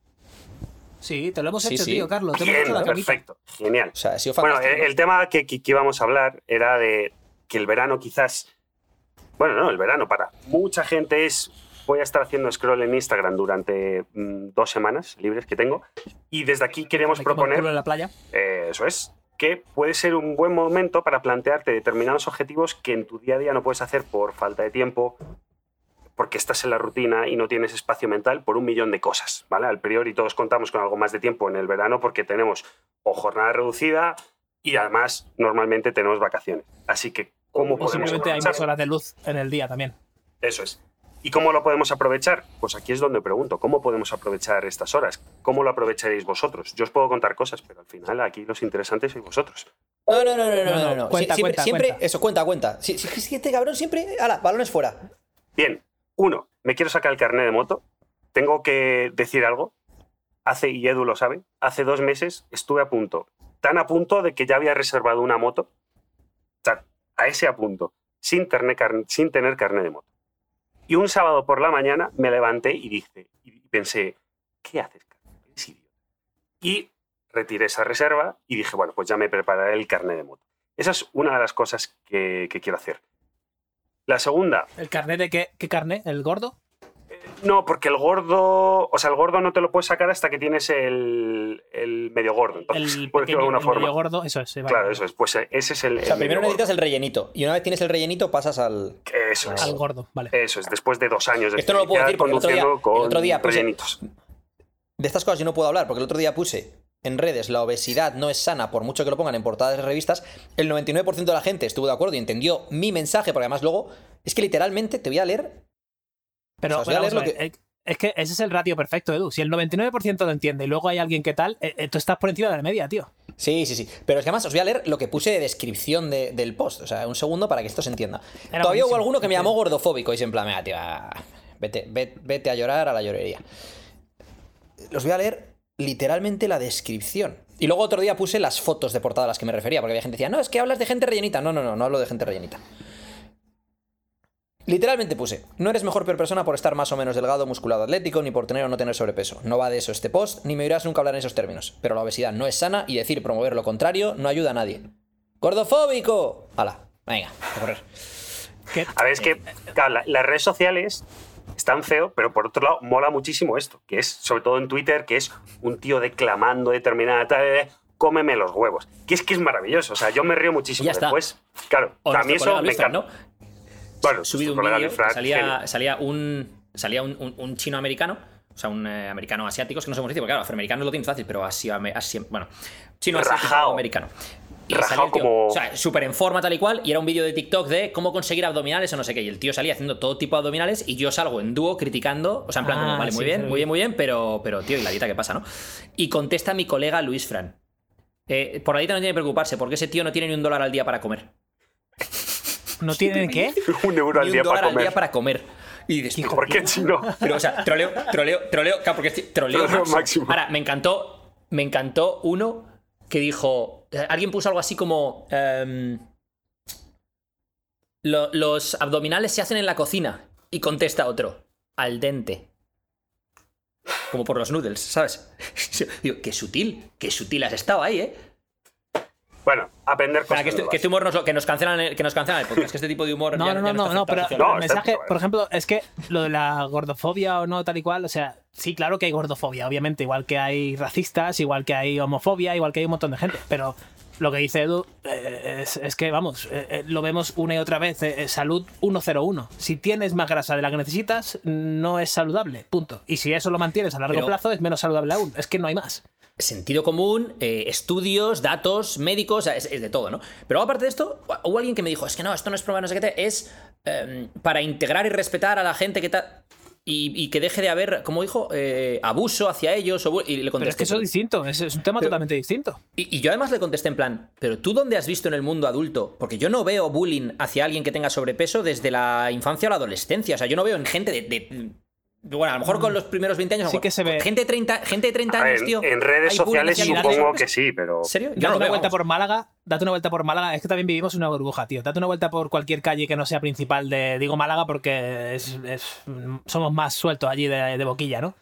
Sí, te lo hemos Sí, hecho, sí. tío, Carlos. Te hemos Bien, hecho la camita. perfecto, genial. O sea, ha sido Bueno, el, el tema que, que- que íbamos a hablar era de que el verano quizás... Bueno, no, el verano para mucha gente es... Voy a estar haciendo scroll en Instagram durante mm, dos semanas libres que tengo y desde aquí queremos proponer, en la playa. eh, eso es, que puede ser un buen momento para plantearte determinados objetivos que en tu día a día no puedes hacer por falta de tiempo, porque estás en la rutina y no tienes espacio mental por un millón de cosas, ¿vale? Al priori todos contamos con algo más de tiempo en el verano porque tenemos o jornada reducida y además normalmente tenemos vacaciones. Así que, ¿cómo O podemos simplemente hay más horas de luz en el día también. Eso es. ¿Y cómo lo podemos aprovechar? Pues aquí es donde pregunto, ¿cómo podemos aprovechar estas horas? ¿Cómo lo aprovecharéis vosotros? Yo os puedo contar cosas, pero al final aquí los interesantes sois vosotros. No, no, no, no, no, No, no, no, no. cuenta, Sie- siempre, cuenta, siempre- cuenta. eso, cuenta, cuenta. Si, si, si este cabrón siempre, ala, balones fuera. Bien, uno, me quiero sacar el carnet de moto. Tengo que decir algo. Hace, y Edu lo sabe, hace dos meses estuve a punto, tan a punto de que ya había reservado una moto. O sea, a ese a punto, sin carn- sin tener carnet de moto. Y un sábado por la mañana me levanté y dije, y pensé, ¿qué haces. Y retiré esa reserva y dije, bueno, pues ya me prepararé el carnet de moto. Esa es una de las cosas que, que quiero hacer. La segunda, ¿El carnet de qué, qué carnet? ¿El gordo? No, porque el gordo, o sea, el gordo no te lo puedes sacar hasta que tienes el, el medio gordo. Entonces, El por decirlo de alguna el forma. medio gordo, eso es. sí, vale. Claro, eso es. Pues eh, ese es el. O sea, el primero necesitas el rellenito. Y una vez tienes el rellenito, pasas al. gordo. Eso es. Al gordo, vale. Eso es. Después de dos años de Esto no lo puedo decir porque el otro día- conduciendo con el otro día puse- rellenitos. De estas cosas yo no puedo hablar, porque el otro día puse en redes la obesidad no es sana, por mucho que lo pongan en portadas de revistas. El 99% de la gente estuvo de acuerdo y entendió mi mensaje, porque además luego. Es que literalmente te voy a leer. Pero o sea, ver, que- eh, es que ese es el ratio perfecto, Edu. Si el 99% lo entiende y luego hay alguien que tal, eh, eh, tú estás por encima de la media, tío. Sí, sí, sí. Pero es que además os voy a leer lo que puse de descripción de- del post. O sea, un segundo para que esto se entienda. Era Todavía hubo alguno que me llamó gordofóbico y es en plan, "Mira, tío, ah, vete, vete, vete a llorar a la llorería. Los voy a leer literalmente la descripción. Y luego otro día puse las fotos de portada a las que me refería, porque había gente que decía, no, es que hablas de gente rellenita. No, no, no, no hablo de gente rellenita. Literalmente puse, no eres mejor peor persona por estar más o menos delgado, musculado, atlético, ni por tener o no tener sobrepeso. No va de eso este post, ni me oirás nunca hablar en esos términos. Pero la obesidad no es sana y decir promover lo contrario no ayuda a nadie. ¡Gordofóbico! ¡Hala! Venga, a correr. Que- A ver, es que claro, la- las redes sociales están feo, pero por otro lado mola muchísimo esto, que es, sobre todo en Twitter, que es un tío declamando determinada tal, eh, cómeme los huevos. Que es que es maravilloso, o sea, yo me río muchísimo Ya está. después. Claro, O a mí eso me Luis Fran, encanta. ¿no? Bueno, subido un vídeo, salía, salía un salía un, un- un chino americano, o sea, un eh, americano asiático, es que no sé cómo se dice, porque claro, afroamericano lo tienes fácil, pero asia, asia- bueno, chino asiático americano. Y Rajao salía el tío, como- o sea, súper en forma tal y cual, y era un vídeo de TikTok de cómo conseguir abdominales o no sé qué, y el tío salía haciendo todo tipo de abdominales y yo salgo en dúo criticando, o sea, en plan, Ah, como, vale, muy bien, sí, muy bien, muy bien, pero, pero tío, ¿y la dieta qué pasa, no? Y contesta mi colega Luis Fran. eh, por la dieta no tiene que preocuparse, porque ese tío no tiene ni un dólar al día para comer. ¿No tienen qué? un euro al Ni un día dólar para al día comer. para comer. Y dices, Hijo ¿Por qué chino? pero, o sea, troleo, troleo, troleo, claro, porque es troleo, Troleo máximo. máximo. Ahora, me encantó, me encantó uno que dijo, eh, alguien puso algo así como, em, "Lo- los abdominales se hacen en la cocina. Y contesta otro, al dente. Como por los noodles, ¿sabes? Digo, qué sutil, qué sutil has estado ahí, ¿eh? Bueno, aprender Para cosas que, este, que este humor nos, que nos cancelan el, que nos cancelan el podcast, que este tipo de humor No, ya- no, ya no, no, no, pero No, el mensaje, bien. por ejemplo, es que lo de la gordofobia o no, tal y cual, o sea, sí, claro que hay gordofobia, obviamente, igual que hay racistas, igual que hay homofobia, igual que hay un montón de gente, pero lo que dice Edu eh, es, es que, vamos, eh, eh, lo vemos una y otra vez, eh, eh, salud 101. Si tienes más grasa de la que necesitas, no es saludable, punto. Y si eso lo mantienes a largo Pero- plazo, es menos saludable aún, es que no hay más. Sentido común, eh, estudios, datos, médicos, o sea, es, es de todo, ¿no? Pero aparte de esto, hubo alguien que me dijo, es que no, esto no es prueba, no sé qué, te- es em, para integrar y respetar a la gente que tal... Y, y que deje de haber, como dijo, eh, abuso hacia ellos. o y le Pero es contesté, que eso es distinto, es, es un tema Pero- totalmente distinto. y, y yo además le contesté en plan, pero tú dónde has visto en el mundo adulto? Porque yo no veo bullying hacia alguien que tenga sobrepeso desde la infancia o la adolescencia. O sea, yo no veo en gente de... de- bueno, a lo mejor con los primeros 20 años... Sí que se ve. Gente de 30, gente de 30 A ver, años, en, tío. en redes sociales supongo que sí, pero. ¿En serio? Yo Date no una veo, vuelta vamos. por Málaga, date una vuelta por Málaga. Es que también vivimos en una burbuja, tío. Date una vuelta por cualquier calle que no sea principal de. Digo Málaga porque es- es- somos más sueltos allí de, de boquilla, ¿no?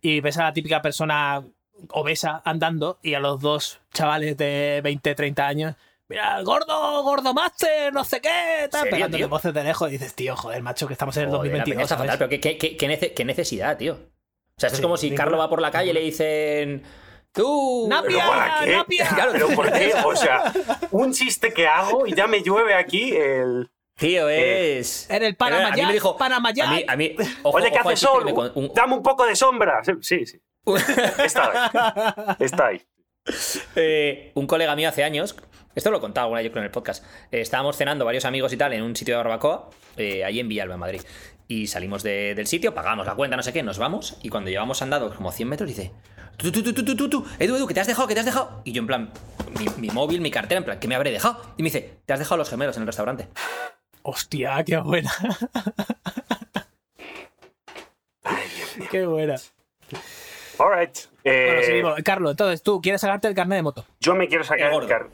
Y ves a la típica persona obesa andando y a los dos chavales de 20, 30 años. Mira, el gordo, gordo master, no sé qué, tal, ¿Serio, pegándole tío? voces de lejos y dices, tío, joder, macho, que estamos en el Joder, la 2022. peña está fatal, pero ¿qué, qué- qué nece- qué necesidad, tío? O sea, esto es como si ninguna. Carlos va por la calle y le dicen. ¡Tú! ¡Napia! ¿Pero para qué? ¡Napia! Claro, ¿Pero por qué? O sea, un chiste que hago y ya me llueve aquí el. Tío, es. En el A mí me dijo. Panamayac. A mí, a mí. ojo, Oye, que ojo hace que sol. me con- un- Dame un poco de sombra. Sí, sí. Está ahí. Está ahí. Eh, un colega mío hace años, esto lo he contado alguna vez yo creo en el podcast, eh, estábamos cenando varios amigos y tal en un sitio de barbacoa, eh, ahí en Villalba, en Madrid. Y salimos de- del sitio, pagamos la cuenta, no sé qué, nos vamos y cuando llevamos andado como 100 metros dice, tú, tú, tú, tú, tú, tú, tú, Edu, Edu, que te has dejado, que te has dejado. Y yo en plan, mi, mi móvil, mi cartera, en plan, ¿qué me habré dejado? Y me dice, te has dejado los gemelos en el restaurante. Hostia, qué buena. qué buena. All right. Eh, Bueno, seguimos. Carlos, entonces tú quieres sacarte el carnet de moto. yo me quiero sacar El el gordo. car-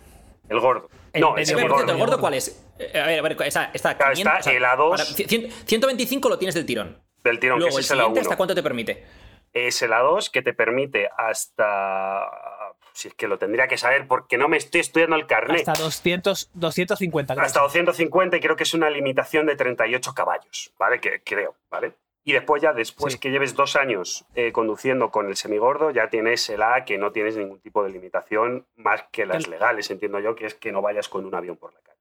El gordo. El- no, el el gordo, cierto, ¿el gordo. cuál es? Eh, a ver, a ver, está, está, Claro, está 500, el A2. para- cien- 125 lo tienes del tirón. Del tirón, Luego, que el es el siguiente, A1. ¿hasta cuánto te permite? Es el A2 que te permite hasta. Si es que lo tendría que saber porque no me estoy estudiando el carnet. Hasta 200, 250. creo. Hasta 250 y creo que es una limitación de 38 caballos, ¿vale? Que creo, ¿vale? Y después ya, después Sí. que lleves dos años eh, conduciendo con el semigordo, ya tienes el A que no tienes ningún tipo de limitación más que las legales, entiendo yo, que es que no vayas con un avión por la calle.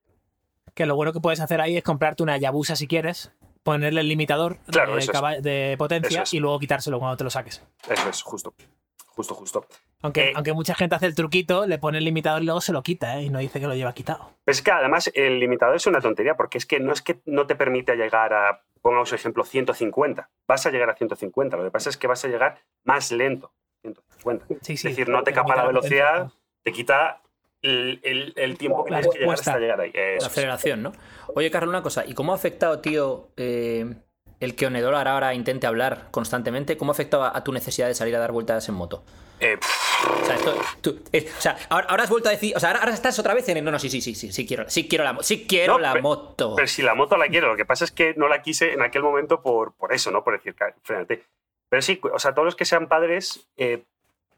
Que lo bueno que puedes hacer ahí es comprarte una Yabusa si quieres, ponerle el limitador Claro, de, es. de potencia es. y luego quitárselo cuando te lo saques. Eso es, justo. Justo, justo. Aunque, Eh, aunque mucha gente hace el truquito, le pone el limitador y luego se lo quita, ¿eh? Y no dice que lo lleva quitado. Pero es que además el limitador es una tontería, porque es que no es que no te permite llegar a, pongamos ejemplo, 150. Vas a llegar a 150. Lo que pasa es que vas a llegar más lento. 150. Sí, es decir, no te capa la velocidad, potencia. te quita el, el- el tiempo que tienes que llegar hasta llegar ahí. La Eso aceleración, ¿no? Oye, Carlos, una cosa. ¿Y cómo ha afectado, tío, eh, el que Onedor ahora intente hablar constantemente? ¿Cómo ha afectado a, a tu necesidad de salir a dar vueltas en moto? Eh, O sea, esto, tú- eh, o sea, ahora, ahora has vuelto a decir. O sea, ahora, ahora estás otra vez en. el- No, no, sí, sí, sí, sí, sí quiero, sí quiero la, sí quiero No, la pero- moto. Pero si la moto la quiero, lo que pasa es que no la quise en aquel momento por, por eso, ¿no? Por decir, "Ca- frénate. Pero sí, o sea, todos los que sean padres eh,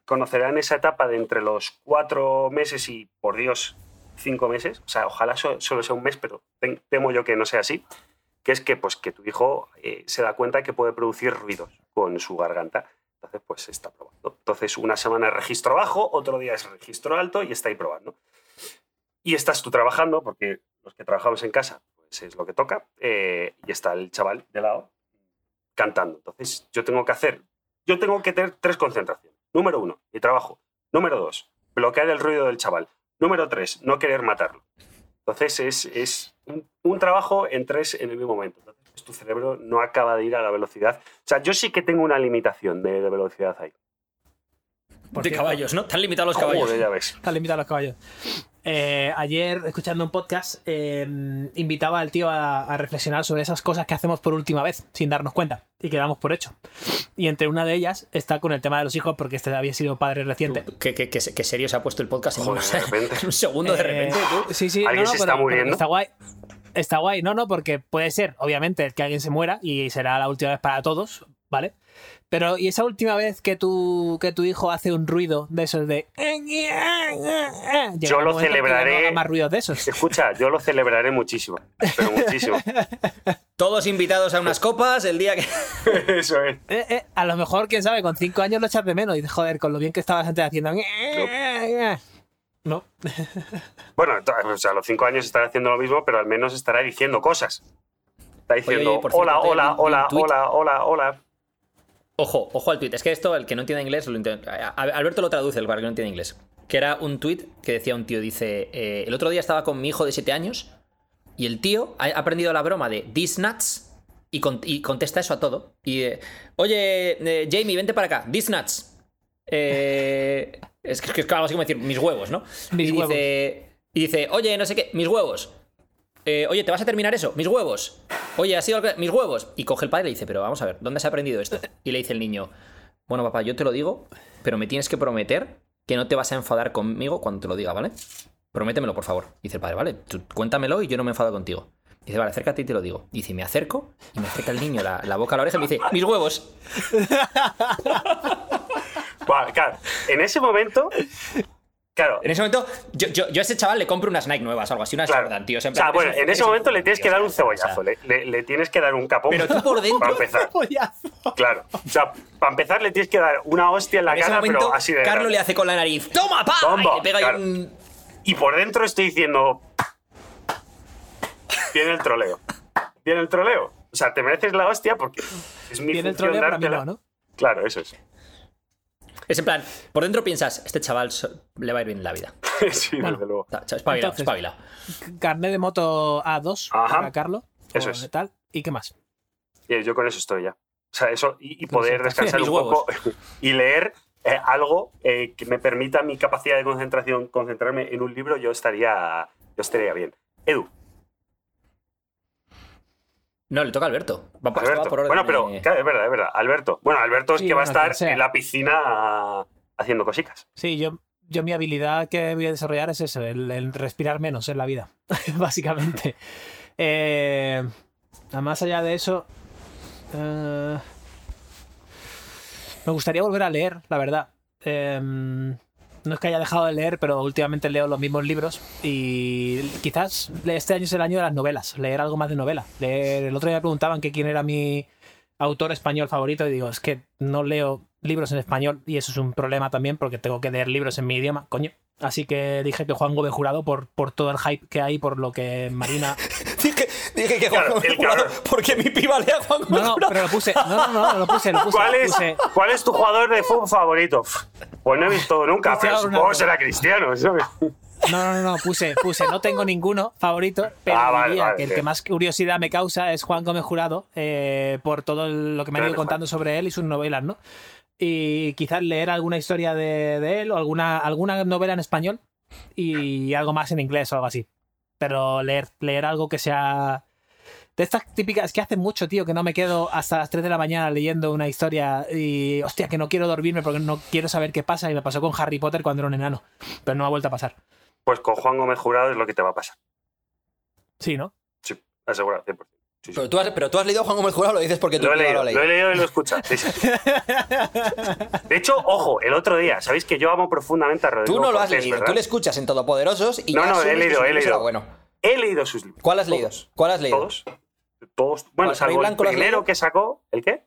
conocerán esa etapa de entre los cuatro meses y, por Dios, cinco meses. O sea, ojalá so- solo sea un mes, pero tem- temo yo que no sea así. Que es que, pues, que tu hijo eh, se da cuenta que puede producir ruidos con su garganta. Entonces, pues está probando. Entonces, una semana es registro bajo, otro día es registro alto y está ahí probando. Y estás tú trabajando, porque los que trabajamos en casa, pues es lo que toca, eh, y está el chaval de lado cantando. Entonces, yo tengo que hacer, yo tengo que tener tres concentraciones. Número uno, mi trabajo. Número dos, bloquear el ruido del chaval. Número tres, no querer matarlo. Entonces, es, es un, un trabajo en tres en el mismo momento. Pues, tu cerebro no acaba de ir a la velocidad. O sea, yo sí que tengo una limitación de, de velocidad ahí. Por de cierto. caballos, ¿no? Te han limitado los caballos. Ya ves. Está limitado a los caballos. Eh, ayer, escuchando un podcast, eh, invitaba al tío a, a reflexionar sobre esas cosas que hacemos por última vez, sin darnos cuenta, y que damos por hecho. Y entre una de ellas está con el tema de los hijos, porque este había sido padre reciente. ¿Qué, qué, qué, qué serio se ha puesto el podcast en, un- de repente. en un segundo de Eh, repente, tú. Sí, sí, ¿Alguien no, no, se pero- está pero muriendo? Está guay. Está guay, no, no, porque puede ser, obviamente, que alguien se muera y será la última vez para todos, ¿vale? Pero, ¿y esa última vez que tu, que tu hijo hace un ruido de esos de. Yo lo que no celebraré. haga más ruidos de esos. Escucha, yo lo celebraré muchísimo, pero muchísimo. Todos invitados a unas copas el día que. Eso es. Eh, eh, a lo mejor, quién sabe, con cinco años lo echas de menos y dices, joder, con lo bien que estabas antes haciendo. No. Bueno, to- o sea, a los cinco años estará haciendo lo mismo, pero al menos estará diciendo cosas. Está diciendo, oye, por cierto, hola, hola, hola, hola, hola, hola. Ojo, ojo al tuit. Es que esto, el que no entiende inglés, lo a- Alberto lo traduce, el que no entiende inglés. Que era un tuit que decía un tío, dice, eh, el otro día estaba con mi hijo de 7 años y el tío ha aprendido la broma de these nuts y, con- y contesta eso a todo. Y, eh, oye, eh, Jamie, vente para acá, these nuts. Eh, es que es algo así como decir, mis huevos, ¿no? Mis y, dice, y dice, oye, no sé qué, mis huevos. Eh, oye, ¿te vas a terminar eso? Mis huevos. Oye, ha sido mis huevos. Y coge el padre y le dice, pero vamos a ver, ¿dónde has aprendido esto? Y le dice el niño, bueno, papá, yo te lo digo, pero me tienes que prometer que no te vas a enfadar conmigo cuando te lo diga, ¿vale? Prométemelo, por favor. Dice el padre, vale, tú cuéntamelo y yo no me enfado contigo. Dice, vale, acércate y te lo digo. Dice, me acerco y me acerca el niño la, la boca a la oreja y me dice, mis huevos. Claro, en ese momento, claro, En ese momento, yo, yo, yo a ese chaval le compro unas Nike nuevas, algo así, unas claro. Jordan, tío. o sea, bueno, en ese momento le tienes que dar un cebollazo, le le, le- le tienes que dar un capón. Pero tú por dentro- Para empezar, claro. O sea, para empezar le tienes que dar una hostia en la En ese cara, momento, pero así de. Carlos grande. le hace con la nariz, ¡toma, pa! Toma, y le pega ahí claro. un... Y por dentro estoy diciendo. Viene el troleo. Viene el troleo. O sea, te mereces la hostia porque es mi Viene el función troleo, mí ¿no? Claro, eso es. Es en plan, por dentro piensas, este chaval le va a ir bien en la vida. sí, Bueno. desde luego. Está- Espabila, Entonces- espabila. Carnet de moto A2 Ajá. para Carlos. Eso es. Tal. ¿Y qué más? Y yo con eso estoy ya. O sea, eso y, poder eso. descansar un poco y leer eh, algo eh, que me permita mi capacidad de concentración, concentrarme en un libro, yo estaría, yo estaría bien. Edu, No, le toca a Alberto. Va, por- Alberto. va por orden Bueno, pero claro, es verdad, es verdad. Alberto. Bueno, Alberto es Sí, que va a estar sea. en la piscina ah, haciendo cositas. Sí, yo, yo mi habilidad que voy a desarrollar es eso, el, el respirar menos en la vida, básicamente. Eh, más allá de eso, eh, me gustaría volver a leer, la verdad. Eh, no es que haya dejado de leer, pero últimamente leo los mismos libros y quizás este año es el año de las novelas, leer algo más de novela. Leer, el otro día me preguntaban que quién era mi autor español favorito y digo, es que no leo libros en español y eso es un problema también porque tengo que leer libros en mi idioma, coño. Así que dije que Juan Gómez Jurado por, por todo el hype que hay, por lo que Marina... Dije, dije que Claro, Juan el cabrón. porque mi piba lea Juan No, no, pero lo puse. No, no, no, lo puse, lo puse. ¿Cuál lo es, puse. ¿Cuál es tu jugador de fútbol favorito? Pues no he visto nunca, pero supongo que será cristiano, ¿sabes? No, no, no, puse, puse, no tengo ninguno favorito, pero Ah, vale, diría vale, que el que más curiosidad me causa es Juan Gómez Jurado, eh, por todo lo que me han ido contando sobre él y sus novelas, ¿no? Y quizás leer alguna historia de, de él o alguna, alguna novela en español y algo más en inglés o algo así. Pero leer, leer algo que sea... De estas típicas que hace mucho, tío, que no me quedo hasta las 3 de la mañana leyendo una historia y, hostia, que no quiero dormirme porque no quiero saber qué pasa. Y me pasó con Harry Potter cuando era un enano. Pero no ha vuelto a pasar. Pues con Juan Gómez Jurado es lo que te va a pasar. Sí, ¿no? Sí, asegurado, 100%. Sí, sí. Pero tú, has, pero tú has leído a Juan Gómez Jurado, lo dices porque tú Lo he lo leído, has lo he leído y lo he escuchado. sí, sí. De hecho, ojo, el otro día, sabéis que yo amo profundamente a Rodrigo Tú no lo has Cortés, leído, ¿verdad? tú le escuchas en Todopoderosos y No, ya no, he leído, he leído. bueno. He leído sus libros. ¿Cuál has leído? Todos. ¿Cuál has leído? Todos. Todos. Bueno, ¿Rey salvo Blanco el primero que sacó. ¿El qué?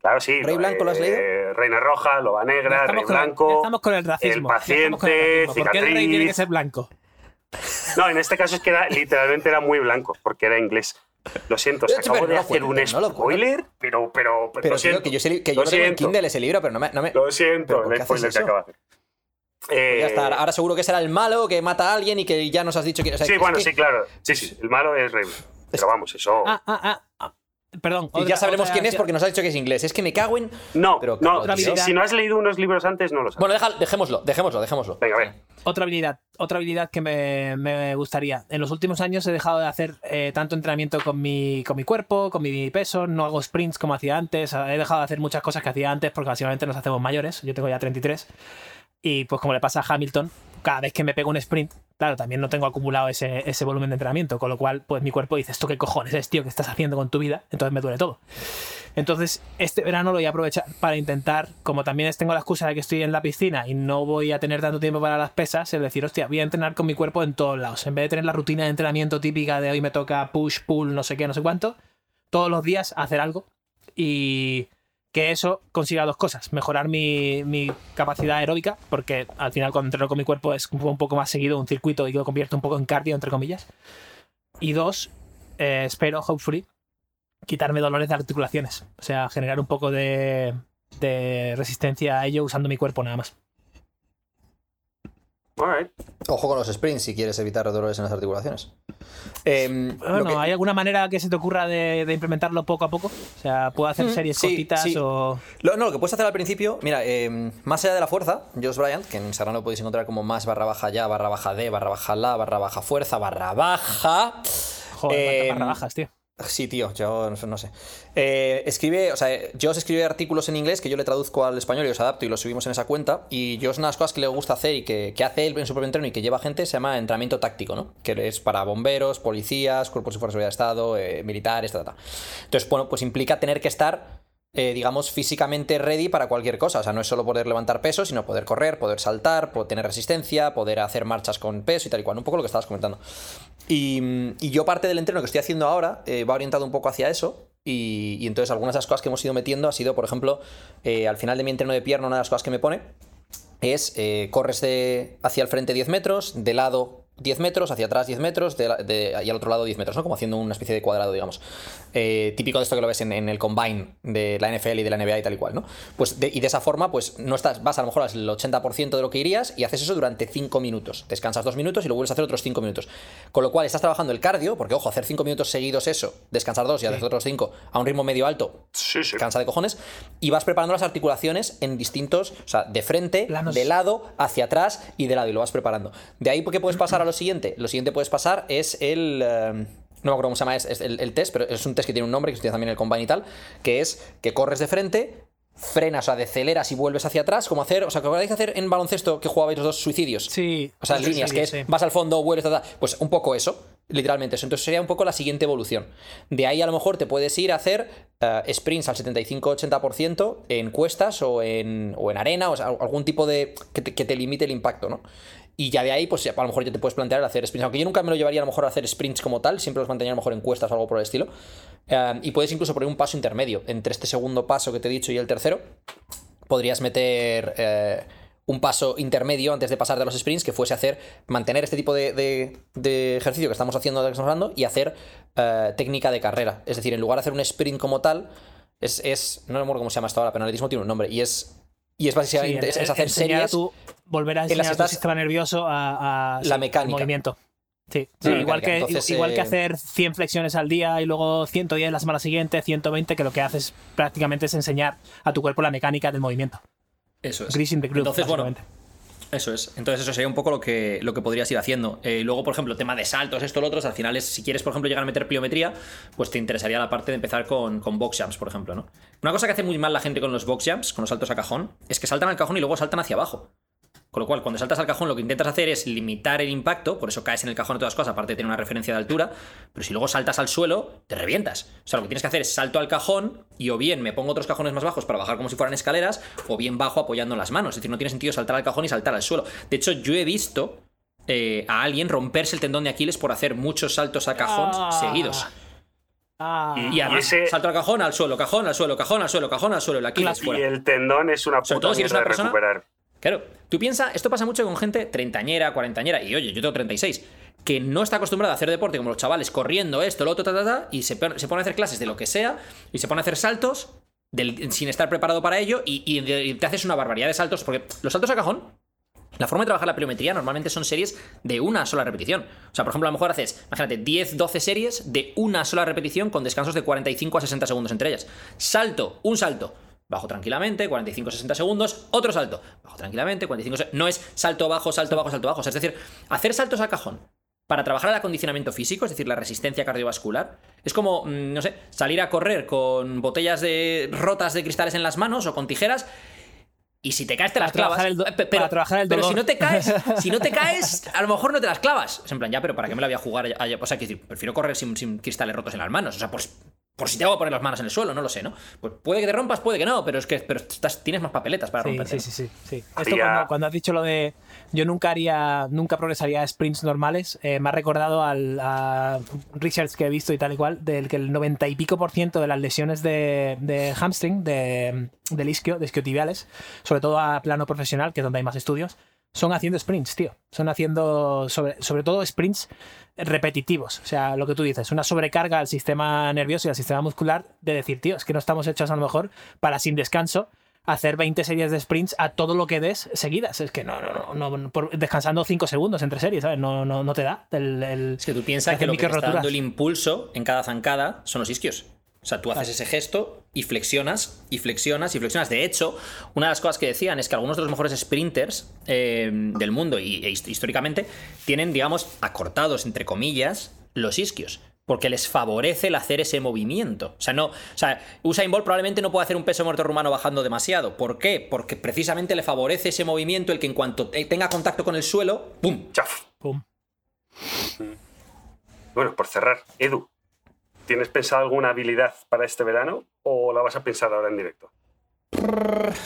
Claro, sí. ¿Rey Blanco lo has leído? Reina Roja, Loba Negra, Rey con el, Blanco. estamos con el racismo. El con el paciente, racismo. ¿Por qué el rey tiene que ser blanco? No, en este caso es que era, literalmente era muy blanco, porque era inglés. Lo siento, se acabo de hacer un no spoiler, pero, pero, Pero lo tío, siento. que yo, sé, que lo yo lo tengo en siento. Kindle ese libro, pero no me... No me... Lo siento, ¿Pero por el spoiler que acabo de hacer. Eh, Ya está, ahora seguro que será el malo que mata a alguien y que ya nos has dicho que... o sea, sí, bueno, que- sí, claro. Sí, sí, el malo es Rey Blanco. Pero vamos, eso. Ah, ah, ah. Perdón. Y otra- ya sabremos otra- quién es porque nos ha dicho que es inglés. Es que me cago en... no, pero, no, si, si no has leído unos libros antes, no lo sabes. Bueno, deja- dejémoslo, dejémoslo, dejémoslo. Venga, a ver. Otra habilidad, otra habilidad que me, me gustaría. En los últimos años he dejado de hacer eh, tanto entrenamiento con mi, con mi cuerpo, con mi peso, no hago sprints como hacía antes, he dejado de hacer muchas cosas que hacía antes porque básicamente nos hacemos mayores, yo tengo ya 33, y pues como le pasa a Hamilton, cada vez que me pego un sprint, claro, también no tengo acumulado ese, ese volumen de entrenamiento, con lo cual pues mi cuerpo dice, ¿esto qué cojones es, tío, que estás haciendo con tu vida? Entonces me duele todo. Entonces, este verano lo voy a aprovechar para intentar, como también tengo la excusa de que estoy en la piscina y no voy a tener tanto tiempo para las pesas, es decir, hostia, voy a entrenar con mi cuerpo en todos lados. En vez de tener la rutina de entrenamiento típica de hoy me toca push, pull, no sé qué, no sé cuánto, todos los días hacer algo y que eso consiga dos cosas. Mejorar mi, mi capacidad aeróbica, porque al final cuando entreno con mi cuerpo es un poco más seguido un circuito y lo convierto un poco en cardio, entre comillas. Y dos, eh, espero, hopefully, quitarme dolores de articulaciones. O sea, generar un poco de, de resistencia a ello usando mi cuerpo nada más. Ojo con los sprints si quieres evitar dolores en las articulaciones. Lo Bueno, que- ¿hay alguna manera que se te ocurra de, de implementarlo poco a poco? O sea, ¿puedo hacer Mm, series sí, cortitas sí. o...? Lo, no, lo que puedes hacer al principio, mira, eh, más allá de la fuerza, Josh Bryant, que en Instagram lo podéis encontrar como más barra baja ya, barra baja D, barra baja la, barra baja fuerza, barra baja. Joder, Eh, barra bajas, tío. Sí, tío, yo no sé. Eh, escribe, o sea, Josh escribe artículos en inglés que yo le traduzco al español y los adapto y los subimos en esa cuenta. Y Josh, una de las cosas que le gusta hacer y que, que hace él en su propio entreno y que lleva gente se llama entrenamiento táctico, ¿no? Que es para bomberos, policías, cuerpos y fuerzas de seguridad de Estado, eh, militares, ta, ta, ta. Entonces, bueno, pues implica tener que estar eh, digamos, físicamente ready para cualquier cosa. O sea, no es solo poder levantar peso, sino poder correr, poder saltar, poder tener resistencia, poder hacer marchas con peso y tal y cual. Un poco lo que estabas comentando. Y, yo parte del entreno que estoy haciendo ahora eh, va orientado un poco hacia eso. Y, y entonces algunas de las cosas que hemos ido metiendo ha sido, por ejemplo, eh, al final de mi entreno de pierna, una de las cosas que me pone es eh, corres de hacia el frente 10 metros, de lado 10 metros, hacia atrás 10 metros de, de- y al otro lado 10 metros, ¿no? Como haciendo una especie de cuadrado, digamos. Eh, típico de esto que lo ves en, en el combine de la NFL y de la NBA y tal y cual, ¿no? Pues de- y de esa forma, pues no estás, vas a lo mejor al 80% de lo que irías y haces eso durante 5 minutos. Descansas 2 minutos y lo vuelves a hacer otros 5 minutos. Con lo cual estás trabajando el cardio, porque ojo, hacer 5 minutos seguidos eso, descansar 2 y hacer otros 5 a un ritmo medio alto, Sí, sí. cansa de cojones, y vas preparando las articulaciones en distintos, o sea, de frente, Planos. de lado, hacia atrás y de lado, y lo vas preparando. De ahí, ¿qué puedes pasar a lo siguiente? Lo siguiente puedes pasar es el... eh, no me acuerdo cómo se llama es, es el, el test, pero es un test que tiene un nombre, que se utiliza también el combine y tal, que es que corres de frente, frenas, o sea, deceleras y vuelves hacia atrás, como hacer, o sea, que acordáis de hacer en baloncesto que jugabais los dos suicidios. Sí. O sea, sí, líneas, sí, que es sí. vas al fondo, vuelves, ta, ta. pues un poco eso, literalmente eso. Entonces sería un poco la siguiente evolución. De ahí a lo mejor te puedes ir a hacer eh, sprints al 75-80% en cuestas o en, o en arena, o sea, algún tipo de. Que te, que te limite el impacto, ¿no? Y ya de ahí, pues a lo mejor ya te puedes plantear el hacer sprints. Aunque yo nunca me lo llevaría a lo mejor a hacer sprints como tal, siempre los mantendría a lo mejor en cuestas o algo por el estilo. Eh, y puedes incluso poner un paso intermedio entre este segundo paso que te he dicho y el tercero podrías meter eh, un paso intermedio antes de pasar de los sprints que fuese hacer, mantener este tipo de, de- de ejercicio que estamos haciendo, que estamos hablando, y hacer eh, técnica de carrera. Es decir, en lugar de hacer un sprint como tal, es, es no me acuerdo cómo se llama hasta ahora, pero en atletismo tiene un nombre, y es Y es básicamente Sí, es, es hacer a series. tu- volver a en enseñar a tu estás- sistema nervioso a, a- La sí, mecánica. movimiento. Sí, igual, que, Entonces, igual que eh, hacer 100 flexiones al día y luego 110 la semana siguiente, 120, que lo que haces prácticamente es enseñar a tu cuerpo la mecánica del movimiento. Eso es. Greasing the groove, Entonces, bueno, básicamente. Eso es. Entonces, eso sería un poco lo que, lo que podrías ir haciendo. Eh, luego, por ejemplo, tema de saltos, esto, lo otro, al final es, si quieres, por ejemplo, llegar a meter pliometría, pues te interesaría la parte de empezar con, con box jumps, por ejemplo, ¿no? Una cosa que hace muy mal la gente con los box jumps, con los saltos a cajón, es que saltan al cajón y luego saltan hacia abajo. Con lo cual, cuando saltas al cajón, lo que intentas hacer es limitar el impacto, por eso caes en el cajón de todas cosas, aparte de tener una referencia de altura, pero si luego saltas al suelo, te revientas. O sea, lo que tienes que hacer es salto al cajón y o bien me pongo otros cajones más bajos para bajar como si fueran escaleras, o bien bajo apoyando las manos. Es decir, no tiene sentido saltar al cajón y saltar al suelo. De hecho, yo he visto eh, a alguien romperse el tendón de Aquiles por hacer muchos saltos a cajón Ah. seguidos. Ah, Y- Y además, ese- salto al cajón, al suelo, cajón, al suelo, cajón, al suelo, cajón, al suelo, el Aquiles Clásico. Y fuera. el tendón es una Sobre puta todo si eres mierda una de persona- recuperar. Claro, tú piensas, esto pasa mucho con gente treintañera, cuarentañera, y oye, yo tengo 36, que no está acostumbrada a hacer deporte como los chavales, corriendo esto, lo otro, ta, ta, ta, y se, se pone a hacer clases de lo que sea, y se pone a hacer saltos sin estar preparado para ello, y te haces una barbaridad de saltos, porque los saltos a cajón la forma de trabajar la pliometría normalmente son series de una sola repetición. O sea, por ejemplo, a lo mejor haces, imagínate, 10, 12 series de una sola repetición con descansos de 45 a 60 segundos entre ellas. Salto, un salto. Bajo tranquilamente, 45, 60 segundos, otro salto. Bajo tranquilamente, 45, se- no es salto bajo, salto bajo, salto bajo. O sea, es decir, hacer saltos a cajón para trabajar el acondicionamiento físico, es decir, la resistencia cardiovascular, es como, mm, no sé, salir a correr con botellas de rotas de cristales en las manos o con tijeras y si te caes te Para las clavas. el Eh, pe- para trabajar el pero si dolor. no te caes, si no te caes, a lo mejor no te las clavas. Es en plan, ya, pero ¿para qué me la voy a jugar? O sea, que decir, prefiero correr sin, sin cristales rotos en las manos. O sea, por, por si te hago poner las manos en el suelo, no lo sé, ¿no? Pues puede que te rompas, puede que no, pero es que pero estás, tienes más papeletas para Sí, romperte. sí, sí, sí, sí. Esto cuando, cuando has dicho lo de yo nunca haría, nunca progresaría a sprints normales, eh, me ha recordado al a research que he visto y tal y cual, del que el 90 y pico por ciento de las lesiones de, de hamstring, de, del isquio, de isquiotibiales, sobre todo a plano profesional, que es donde hay más estudios, son haciendo sprints, tío. Son haciendo, sobre, sobre todo, sprints repetitivos. O sea, lo que tú dices, una sobrecarga al sistema nervioso y al sistema muscular de decir, tío, es que no estamos hechos a lo mejor para sin descanso hacer 20 series de sprints a todo lo que des seguidas. Es que no, no, no, no, por- descansando 5 segundos entre series, ¿sabes? No, no, no te da. El, el- Es que tú piensas que lo que te está microroturas. dando el impulso en cada zancada son los isquios. O sea, tú haces ese gesto y flexionas, y flexionas, y flexionas. De hecho, una de las cosas que decían es que algunos de los mejores sprinters eh, del mundo y e hist- históricamente tienen, digamos, acortados, entre comillas, los isquios. Porque les favorece el hacer ese movimiento. O sea, no. O sea, Usain Bolt probablemente no puede hacer un peso muerto rumano bajando demasiado. ¿Por qué? Porque precisamente le favorece ese movimiento, el que en cuanto te- tenga contacto con el suelo, ¡pum! Chaf. Pum. Bueno, por cerrar, Edu, ¿tienes pensado alguna habilidad para este verano o la vas a pensar ahora en directo?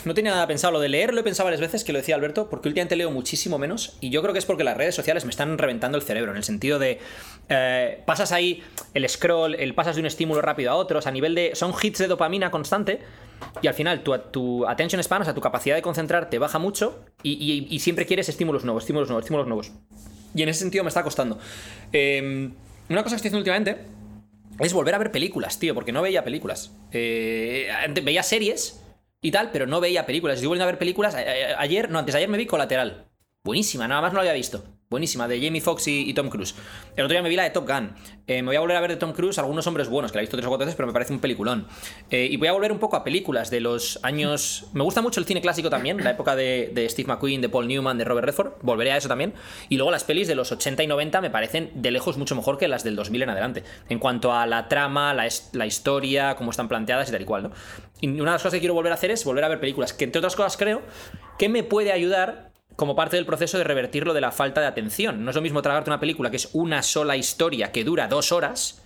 No tenía nada pensado. Lo de leer lo he pensado varias veces, que lo decía Alberto, porque últimamente leo muchísimo menos. Y yo creo que es porque las redes sociales me están reventando el cerebro, en el sentido de. eh, pasas ahí el scroll, el pasas de un estímulo rápido a otro, o sea, a nivel de. Son hits de dopamina constante. Y al final tu, tu attention span, o sea, tu capacidad de concentrarte baja mucho. Y, siempre quieres estímulos nuevos, estímulos nuevos, estímulos nuevos. Y en ese sentido me está costando. Eh, una cosa que estoy haciendo últimamente es volver a ver películas, tío, porque no veía películas. Eh, veía series y tal, pero no veía películas. Estoy volviendo a ver películas. Ayer, no, antes de ayer me vi Colateral. Buenísima, nada más no la había visto. Buenísima, de Jamie Foxx y, Tom Cruise. El otro día me vi la de Top Gun. Eh, me voy a volver a ver de Tom Cruise algunos hombres buenos, que la he visto tres o cuatro veces, pero me parece un peliculón. Eh, y voy a volver un poco a películas de los años. Me gusta mucho el cine clásico también, la época de, Steve McQueen, de Paul Newman, de Robert Redford. Volveré a eso también. Y luego las pelis de los 80 y 90 me parecen de lejos mucho mejor que las del 2000 en adelante. En cuanto a la trama, la, la historia, cómo están planteadas y tal y cual, ¿no? Y una de las cosas que quiero volver a hacer es volver a ver películas, que entre otras cosas creo que me puede ayudar como parte del proceso de revertir lo de la falta de atención. No es lo mismo tragarte una película que es una sola historia que dura dos horas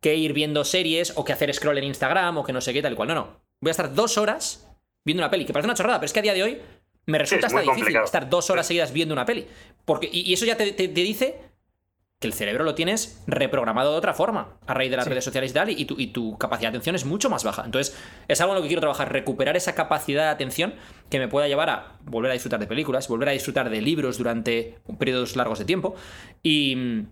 que ir viendo series o que hacer scroll en Instagram o que no sé qué tal y cual. No, no. Voy a estar dos horas viendo una peli, que parece una chorrada, pero es que a día de hoy me resulta es hasta difícil complicado. estar dos horas seguidas viendo una peli. Porque, y, y eso ya te, te- te dice que el cerebro lo tienes reprogramado de otra forma a raíz de las redes sociales y tal, y tu, y tu capacidad de atención es mucho más baja. Entonces, es algo en lo que quiero trabajar, recuperar esa capacidad de atención que me pueda llevar a volver a disfrutar de películas, volver a disfrutar de libros durante periodos largos de tiempo. Y,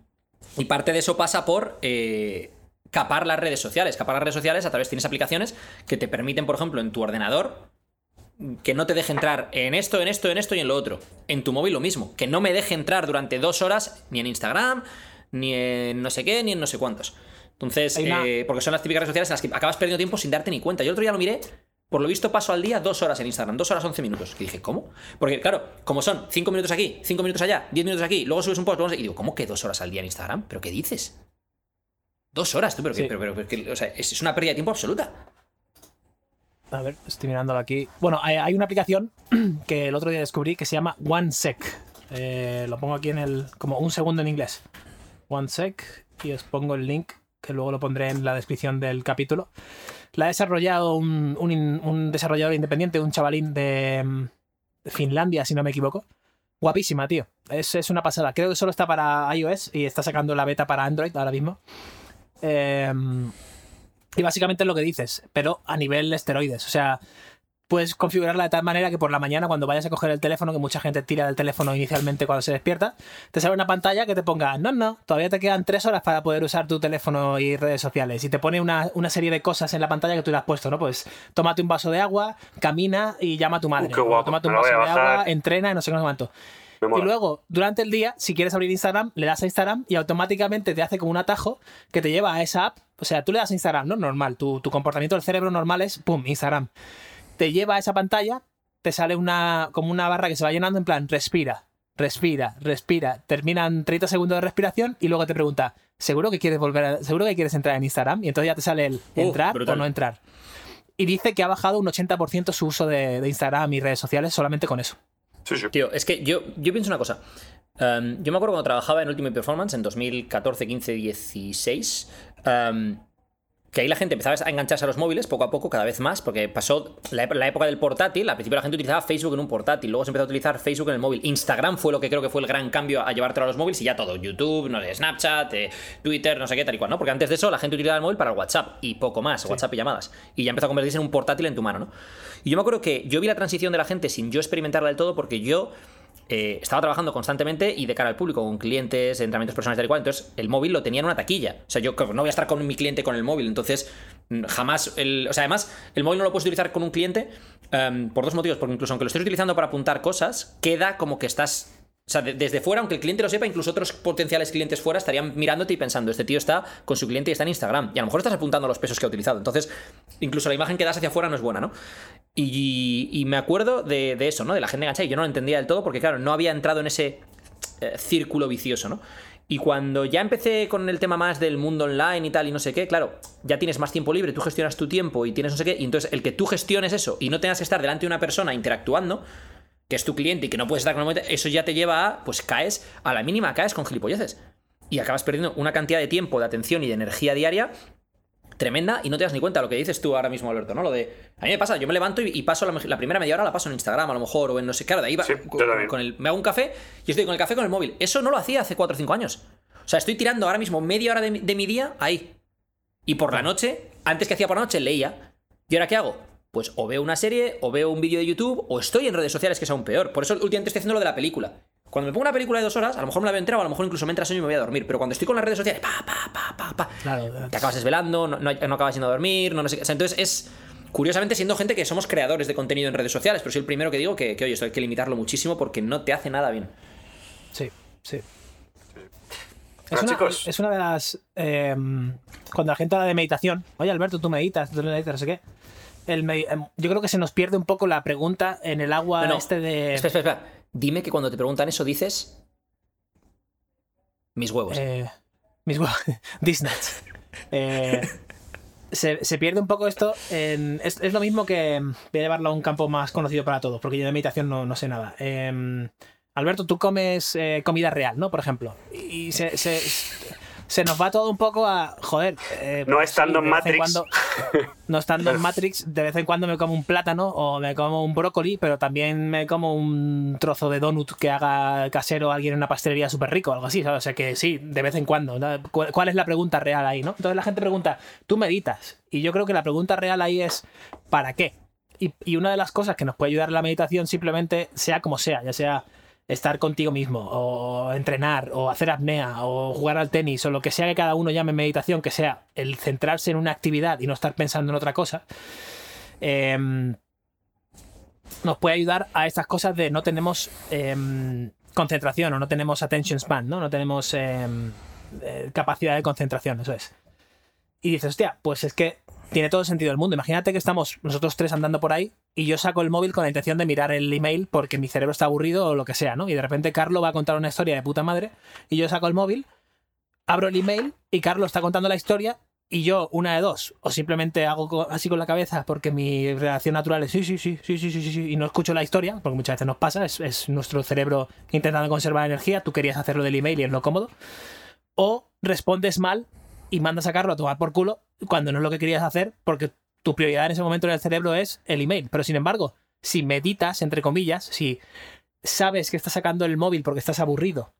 y parte de eso pasa por eh, capar las redes sociales. Capar las redes sociales a través tienes aplicaciones que te permiten, por ejemplo, en tu ordenador que no te deje entrar en esto, en esto, en esto y en lo otro. En tu móvil lo mismo. Que no me deje entrar durante dos horas ni en Instagram, ni en no sé qué, ni en no sé cuántos. Entonces, una- eh, porque son las típicas redes sociales en las que acabas perdiendo tiempo sin darte ni cuenta. Yo el otro día lo miré, por lo visto paso al día dos horas en Instagram, dos horas once minutos. Y dije, ¿cómo? Porque claro, como son cinco minutos aquí, cinco minutos allá, diez minutos aquí, luego subes un post, luego y digo, ¿cómo que dos horas al día en Instagram? ¿Pero qué dices? Dos horas, tú, pero, que- pero, pero- pero que- o sea, es es una pérdida de tiempo absoluta. A ver, estoy mirándolo aquí. Bueno, hay, una aplicación que el otro día descubrí que se llama OneSec. Eh, lo pongo aquí en el. como un segundo en inglés. OneSec. Y os pongo el link, que luego lo pondré en la descripción del capítulo. La ha desarrollado un, un desarrollador independiente, un chavalín de, mm, de Finlandia, si no me equivoco. Guapísima, tío. Es, es una pasada. Creo que solo está para iOS y está sacando la beta para Android ahora mismo. Em, y básicamente es lo que dices, pero a nivel esteroides. O sea, puedes configurarla de tal manera que por la mañana, cuando vayas a coger el teléfono, que mucha gente tira del teléfono inicialmente cuando se despierta, te sale una pantalla que te ponga, no, no, todavía te quedan tres horas para poder usar tu teléfono y redes sociales. Y te pone una, una serie de cosas en la pantalla que tú le has puesto, ¿no? Pues tómate un vaso de agua, camina y llama a tu madre. Uh, qué O guapo, tómate un me lo vaso de agua, entrena y no sé qué, no sé cuánto. Y luego, durante el día, si quieres abrir Instagram, le das a Instagram y automáticamente te hace como un atajo que te lleva a esa app. O sea, tú le das a Instagram, ¿no? Normal. Tu, tu comportamiento del cerebro normal es, ¡pum!, Instagram. Te lleva a esa pantalla, te sale una, como una barra que se va llenando en plan, respira, respira, respira. Terminan 30 segundos de respiración y luego te pregunta, ¿seguro que quieres volver a- seguro que quieres entrar en Instagram? Y entonces ya te sale el entrar o no entrar. Y dice que ha bajado un 80% su uso de, de Instagram y redes sociales solamente con eso. Tío, es que yo, yo pienso una cosa. Um, yo me acuerdo cuando trabajaba en Ultimate Performance en 2014, 15, 16. um, que ahí la gente empezaba a engancharse a los móviles poco a poco, cada vez más, porque pasó la, época del portátil. Al principio la gente utilizaba Facebook en un portátil, luego se empezó a utilizar Facebook en el móvil. Instagram fue lo que creo que fue el gran cambio a llevártelo a los móviles y ya todo. YouTube, no sé, Snapchat, eh, Twitter, no sé qué, tal y cual, ¿no? Porque antes de eso la gente utilizaba el móvil para el WhatsApp y poco más, WhatsApp y llamadas. Y ya empezó a convertirse en un portátil en tu mano, ¿no? Y yo me acuerdo que yo vi la transición de la gente sin yo experimentarla del todo porque yo eh, estaba trabajando constantemente y de cara al público, con clientes, entrenamientos personales, tal y cual. Entonces, el móvil lo tenía en una taquilla. O sea, yo no voy a estar con mi cliente con el móvil. Entonces, mm, jamás. El, o sea, además, el móvil no lo puedes utilizar con un cliente em, por dos motivos. Porque incluso aunque lo estés utilizando para apuntar cosas, queda como que estás. O sea, de- desde fuera, aunque el cliente lo sepa, incluso otros potenciales clientes fuera estarían mirándote y pensando, este tío está con su cliente y está en Instagram. Y a lo mejor estás apuntando los pesos que ha utilizado. Entonces, incluso la imagen que das hacia afuera no es buena, ¿no? Y, y me acuerdo de, de eso, ¿no? De la gente enganchada. Y yo no lo entendía del todo porque, claro, no había entrado en ese eh, círculo vicioso, ¿no? Y cuando ya empecé con el tema más del mundo online y tal y no sé qué, claro, ya tienes más tiempo libre, tú gestionas tu tiempo y tienes no sé qué, y entonces el que tú gestiones eso y no tengas que estar delante de una persona interactuando, que es tu cliente y que no puedes estar con el momento, eso ya te lleva a, pues caes, a la mínima caes con gilipolleces. Y acabas perdiendo una cantidad de tiempo, de atención y de energía diaria tremenda y no te das ni cuenta lo que dices tú ahora mismo, Alberto, ¿no? Lo de. A mí me pasa, yo me levanto y, y paso la, la primera media hora la paso en Instagram, a lo mejor, o en no sé, claro, de ahí va. Sí, con, el, me hago un café y estoy con el café con el móvil. Eso no lo hacía hace 4 o 5 años. O sea, estoy tirando ahora mismo media hora de, de mi día ahí. Y por la noche, antes que hacía por la noche, leía. ¿Y ahora qué hago? Pues o veo una serie, o veo un vídeo de YouTube, o estoy en redes sociales, que es aún peor. Por eso últimamente estoy haciendo lo de la película. Cuando me pongo una película de dos horas, a lo mejor me la veo entera, o a lo mejor incluso me entra sueño y me voy a dormir. Pero cuando estoy con las redes sociales, pa, pa, pa, pa, pa, Claro, te acabas desvelando, no, no, no acabas yendo a dormir, no, no sé qué. O sea, entonces es. Curiosamente, siendo gente que somos creadores de contenido en redes sociales, pero soy el primero que digo que, que, oye, esto hay que limitarlo muchísimo porque no te hace nada bien. Sí, sí. Es Bueno, una, chicos. es una de las. eh, cuando la gente habla de meditación, oye Alberto, tú meditas, tú meditas, no sé qué. El em, yo creo que se nos pierde un poco la pregunta en el agua No, no. este de. Espera, espera, espera. Dime que cuando te preguntan eso dices. Mis huevos. eh, mis huevos. Disney. Eh, se, se pierde un poco esto. En, es, es lo mismo que. mm, Voy a llevarlo a un campo más conocido para todos, porque yo de meditación no, no sé nada. Em, Alberto, tú comes eh, comida real, ¿no? Por ejemplo. Y se, se, se nos va todo un poco a. Joder. eh, No pues estando sí, en Matrix. cuando- no estando en Matrix, de vez en cuando me como un plátano o me como un brócoli, pero también me como un trozo de donut que haga casero alguien en una pastelería súper rico, algo así, ¿sabes? O sea que sí, de vez en cuando. ¿no? ¿Cuál cuál es la pregunta real ahí, no? Entonces la gente pregunta, ¿tú meditas? Y yo creo que la pregunta real ahí es, ¿para qué? Y, y una de las cosas que nos puede ayudar la meditación simplemente, sea como sea, ya sea estar contigo mismo, o entrenar, o hacer apnea, o jugar al tenis, o lo que sea que cada uno llame meditación, que sea el centrarse en una actividad y no estar pensando en otra cosa, em, nos puede ayudar a estas cosas de no tenemos em, concentración o no tenemos attention span, ¿no? No tenemos em, eh, capacidad de concentración, eso es. Y dices, hostia, pues es que tiene todo sentido del mundo. Imagínate que estamos nosotros tres andando por ahí y yo saco el móvil con la intención de mirar el email porque mi cerebro está aburrido o lo que sea, ¿no? Y de repente Carlos va a contar una historia de puta madre y yo saco el móvil, abro el email y Carlos está contando la historia y yo una de dos, o simplemente hago así con la cabeza porque mi reacción natural es sí, sí, sí, sí, sí, sí, sí, sí" y no escucho la historia, porque muchas veces nos pasa, es, es, nuestro cerebro intentando conservar energía, tú querías hacerlo del email y es no cómodo, o respondes mal y mandas a Carlos a tomar por culo cuando no es lo que querías hacer porque tu prioridad en ese momento en el cerebro es el email. Pero sin embargo, si meditas, entre comillas, si sabes que estás sacando el móvil porque estás aburrido,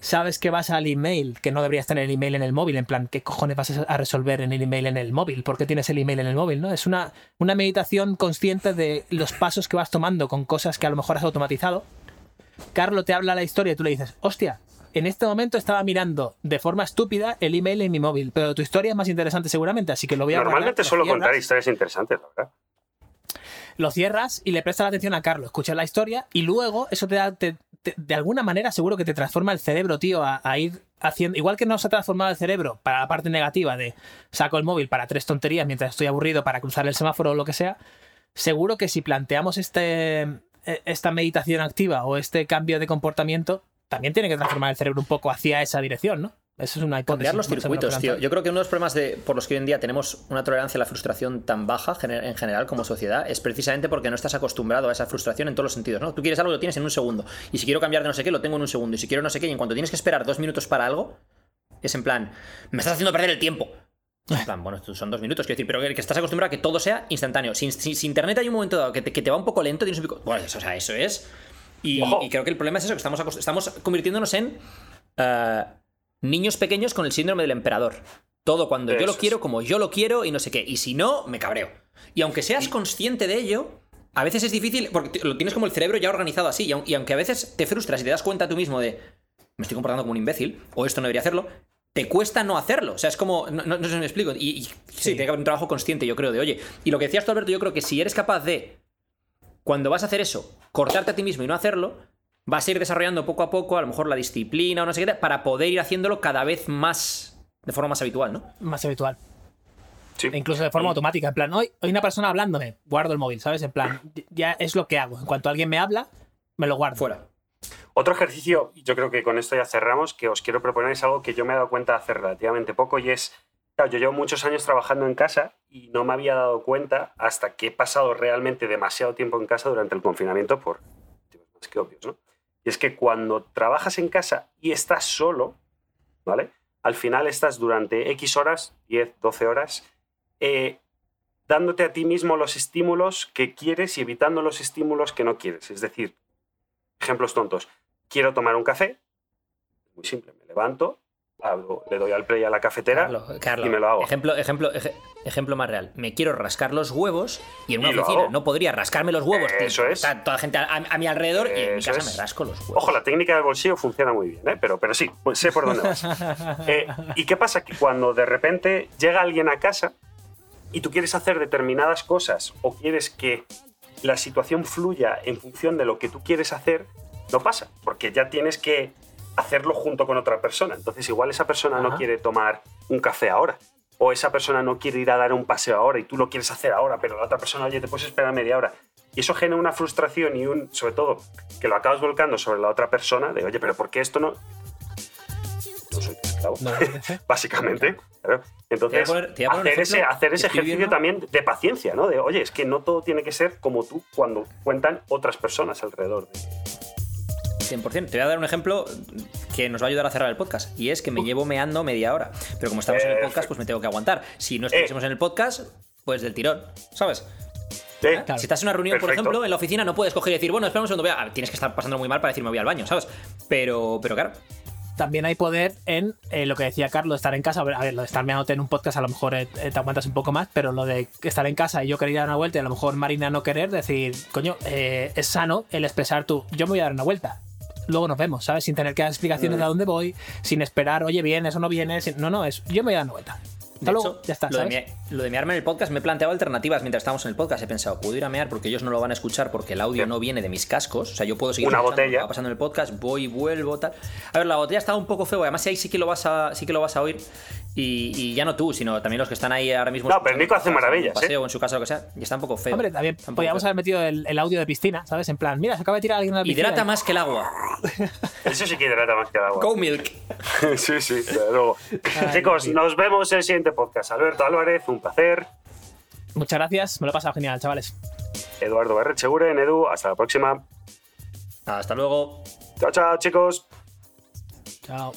sabes que vas al email, que no deberías tener el email en el móvil, en plan, ¿qué cojones vas a resolver en el email en el móvil? ¿Por qué tienes el email en el móvil? ¿no? Es una, una meditación consciente de los pasos que vas tomando con cosas que a lo mejor has automatizado. Carlos te habla la historia y tú le dices, hostia, en este momento estaba mirando de forma estúpida el email en mi móvil, pero tu historia es más interesante seguramente, así que lo voy a Normalmente guardar, suelo cierras, contar historias interesantes, la verdad. Lo cierras y le prestas la atención a Carlos, escuchas la historia y luego eso te da, te- te- de alguna manera seguro que te transforma el cerebro, tío, a, a ir haciendo, igual que nos ha transformado el cerebro para la parte negativa de saco el móvil para tres tonterías mientras estoy aburrido para cruzar el semáforo o lo que sea, seguro que si planteamos este, eh, esta meditación activa o este cambio de comportamiento, también tiene que transformar el cerebro un poco hacia esa dirección, ¿no? Eso es una. Cambiar los circuitos, tío. Yo creo que uno de los problemas de, por los que hoy en día tenemos una tolerancia a la frustración tan baja gener- en general como sociedad es precisamente porque no estás acostumbrado a esa frustración en todos los sentidos, ¿no? Tú quieres algo lo tienes en un segundo. Y si quiero cambiar de no sé qué, lo tengo en un segundo. Y si quiero no sé qué, y en cuanto tienes que esperar dos minutos para algo, es en plan, me estás haciendo perder el tiempo. En plan, bueno, son dos minutos, quiero decir, pero que que estás acostumbrado a que todo sea instantáneo. Si, si- si internet hay un momento dado que te, que te va un poco lento, tienes un pico. Bueno, eso, o sea, eso es. Y, creo que el problema es eso, que estamos, estamos convirtiéndonos en eh, niños pequeños con el síndrome del emperador. Todo cuando yo lo es. quiero, como yo lo quiero y no sé qué. Y si no, me cabreo. Y aunque seas consciente de ello, a veces es difícil porque lo tienes como el cerebro ya organizado así. Y aun- y aunque a veces te frustras y te das cuenta tú mismo de me estoy comportando como un imbécil o esto no debería hacerlo, te cuesta no hacerlo. O sea, es como. No, no- no sé si me explico. Y, y sí, tiene que haber un trabajo consciente, yo creo, de oye. Y lo que decías tú, Alberto, yo creo que si eres capaz de, cuando vas a hacer eso, cortarte a ti mismo y no hacerlo, vas a ir desarrollando poco a poco, a lo mejor la disciplina o no sé qué, para poder ir haciéndolo cada vez más. de forma más habitual, ¿no? Más habitual. Sí. E incluso de forma automática. En plan, hoy hay una persona hablándome, guardo el móvil, ¿sabes? En plan, ya es lo que hago. En cuanto alguien me habla, me lo guardo. Fuera. Otro ejercicio, yo creo que con esto ya cerramos, que os quiero proponer es algo que yo me he dado cuenta hace relativamente poco y es, yo llevo muchos años trabajando en casa y no me había dado cuenta hasta que he pasado realmente demasiado tiempo en casa durante el confinamiento por motivos más que obvios, ¿no? Y es que cuando trabajas en casa y estás solo, ¿vale? Al final estás durante X horas, 10, 12 horas, eh, dándote a ti mismo los estímulos que quieres y evitando los estímulos que no quieres. Es decir, ejemplos tontos. Quiero tomar un café. Muy simple, me levanto, le doy al play a la cafetera Carlos, Carlos, y me lo hago. Ejemplo, ejemplo, eje- ejemplo más real. Me quiero rascar los huevos y en una Y oficina no podría rascarme los huevos. tío, Eso es. Está toda la gente a, a mi alrededor y en mi casa es. me rasco los huevos. Ojo, la técnica del bolsillo funciona muy bien, ¿eh? pero, pero sí, pues sé por dónde vas. Eh, ¿Y qué pasa? Que cuando de repente llega alguien a casa y tú quieres hacer determinadas cosas o quieres que la situación fluya en función de lo que tú quieres hacer, no pasa, porque ya tienes que hacerlo junto con otra persona. Entonces igual esa persona no quiere tomar un café ahora. O esa persona no quiere ir a dar un paseo ahora y tú lo quieres hacer ahora, pero la otra persona, oye, te puedes esperar media hora. Y eso genera una frustración y un, sobre todo, que lo acabas volcando sobre la otra persona, de, oye, pero ¿por qué esto no? No soy esclavo, No, básicamente. claro. Entonces, poner- hacer ese, hacer ese ejercicio viendo. también de paciencia, ¿no? De, oye, es que no todo tiene que ser como tú cuando cuentan otras personas alrededor. de- 100%. Te voy a dar un ejemplo que nos va a ayudar a cerrar el podcast. Y es que me llevo meando media hora. Pero como estamos en el podcast, pues me tengo que aguantar. Si no estuviésemos en el podcast, pues del tirón. ¿Sabes? Eh, Claro. Si estás en una reunión, por ejemplo, en la oficina, no puedes coger y decir, bueno, espera un segundo, voy a- tienes que estar pasando muy mal para decir me voy al baño, ¿sabes? Pero, pero claro, También hay poder en eh, lo que decía Carlos, estar en casa. A ver, a ver, lo de estar meándote en un podcast a lo mejor eh, eh, te aguantas un poco más, pero lo de estar en casa y yo querer dar una vuelta y a lo mejor Marina no querer, decir, coño, eh, es sano el expresar tú, yo me voy a dar una vuelta. Luego nos vemos, ¿sabes? Sin tener que dar explicaciones de a dónde voy, sin esperar, oye, vienes o no vienes. sin- No, no, es yo me voy a dar una vuelta. Hasta De luego, hecho, ya está, lo, de ¿sabes? mea- lo de mearme en el podcast me he planteado alternativas mientras estamos en el podcast. He pensado, puedo ir a mear porque ellos no lo van a escuchar porque el audio no viene de mis cascos. O sea, yo puedo seguir Una escuchando lo que botella. va pasando en el podcast, voy y vuelvo, tal. A ver, la botella estaba un poco feo. Además, ahí sí que lo vas a, sí que lo vas a oír. Y, y ya no tú, sino también los que están ahí ahora mismo. No, pero Nico hace maravillas, un paseo ¿eh? o en su casa, lo que sea. Y está un poco feo. Hombre, también podríamos haber metido el, el audio de piscina, ¿sabes? En plan, mira, se acaba de tirar alguien a la piscina. Hidrata más que el agua. Eso sí que hidrata más que el agua. Go milk. sí, sí, desde luego. Chicos, nos vemos en el siguiente podcast. Alberto Álvarez, un placer. Muchas gracias, me lo he pasado genial, chavales. Eduardo Berrecheguren, Edu, hasta la próxima. Hasta luego. Chao, chao, chicos. Chao.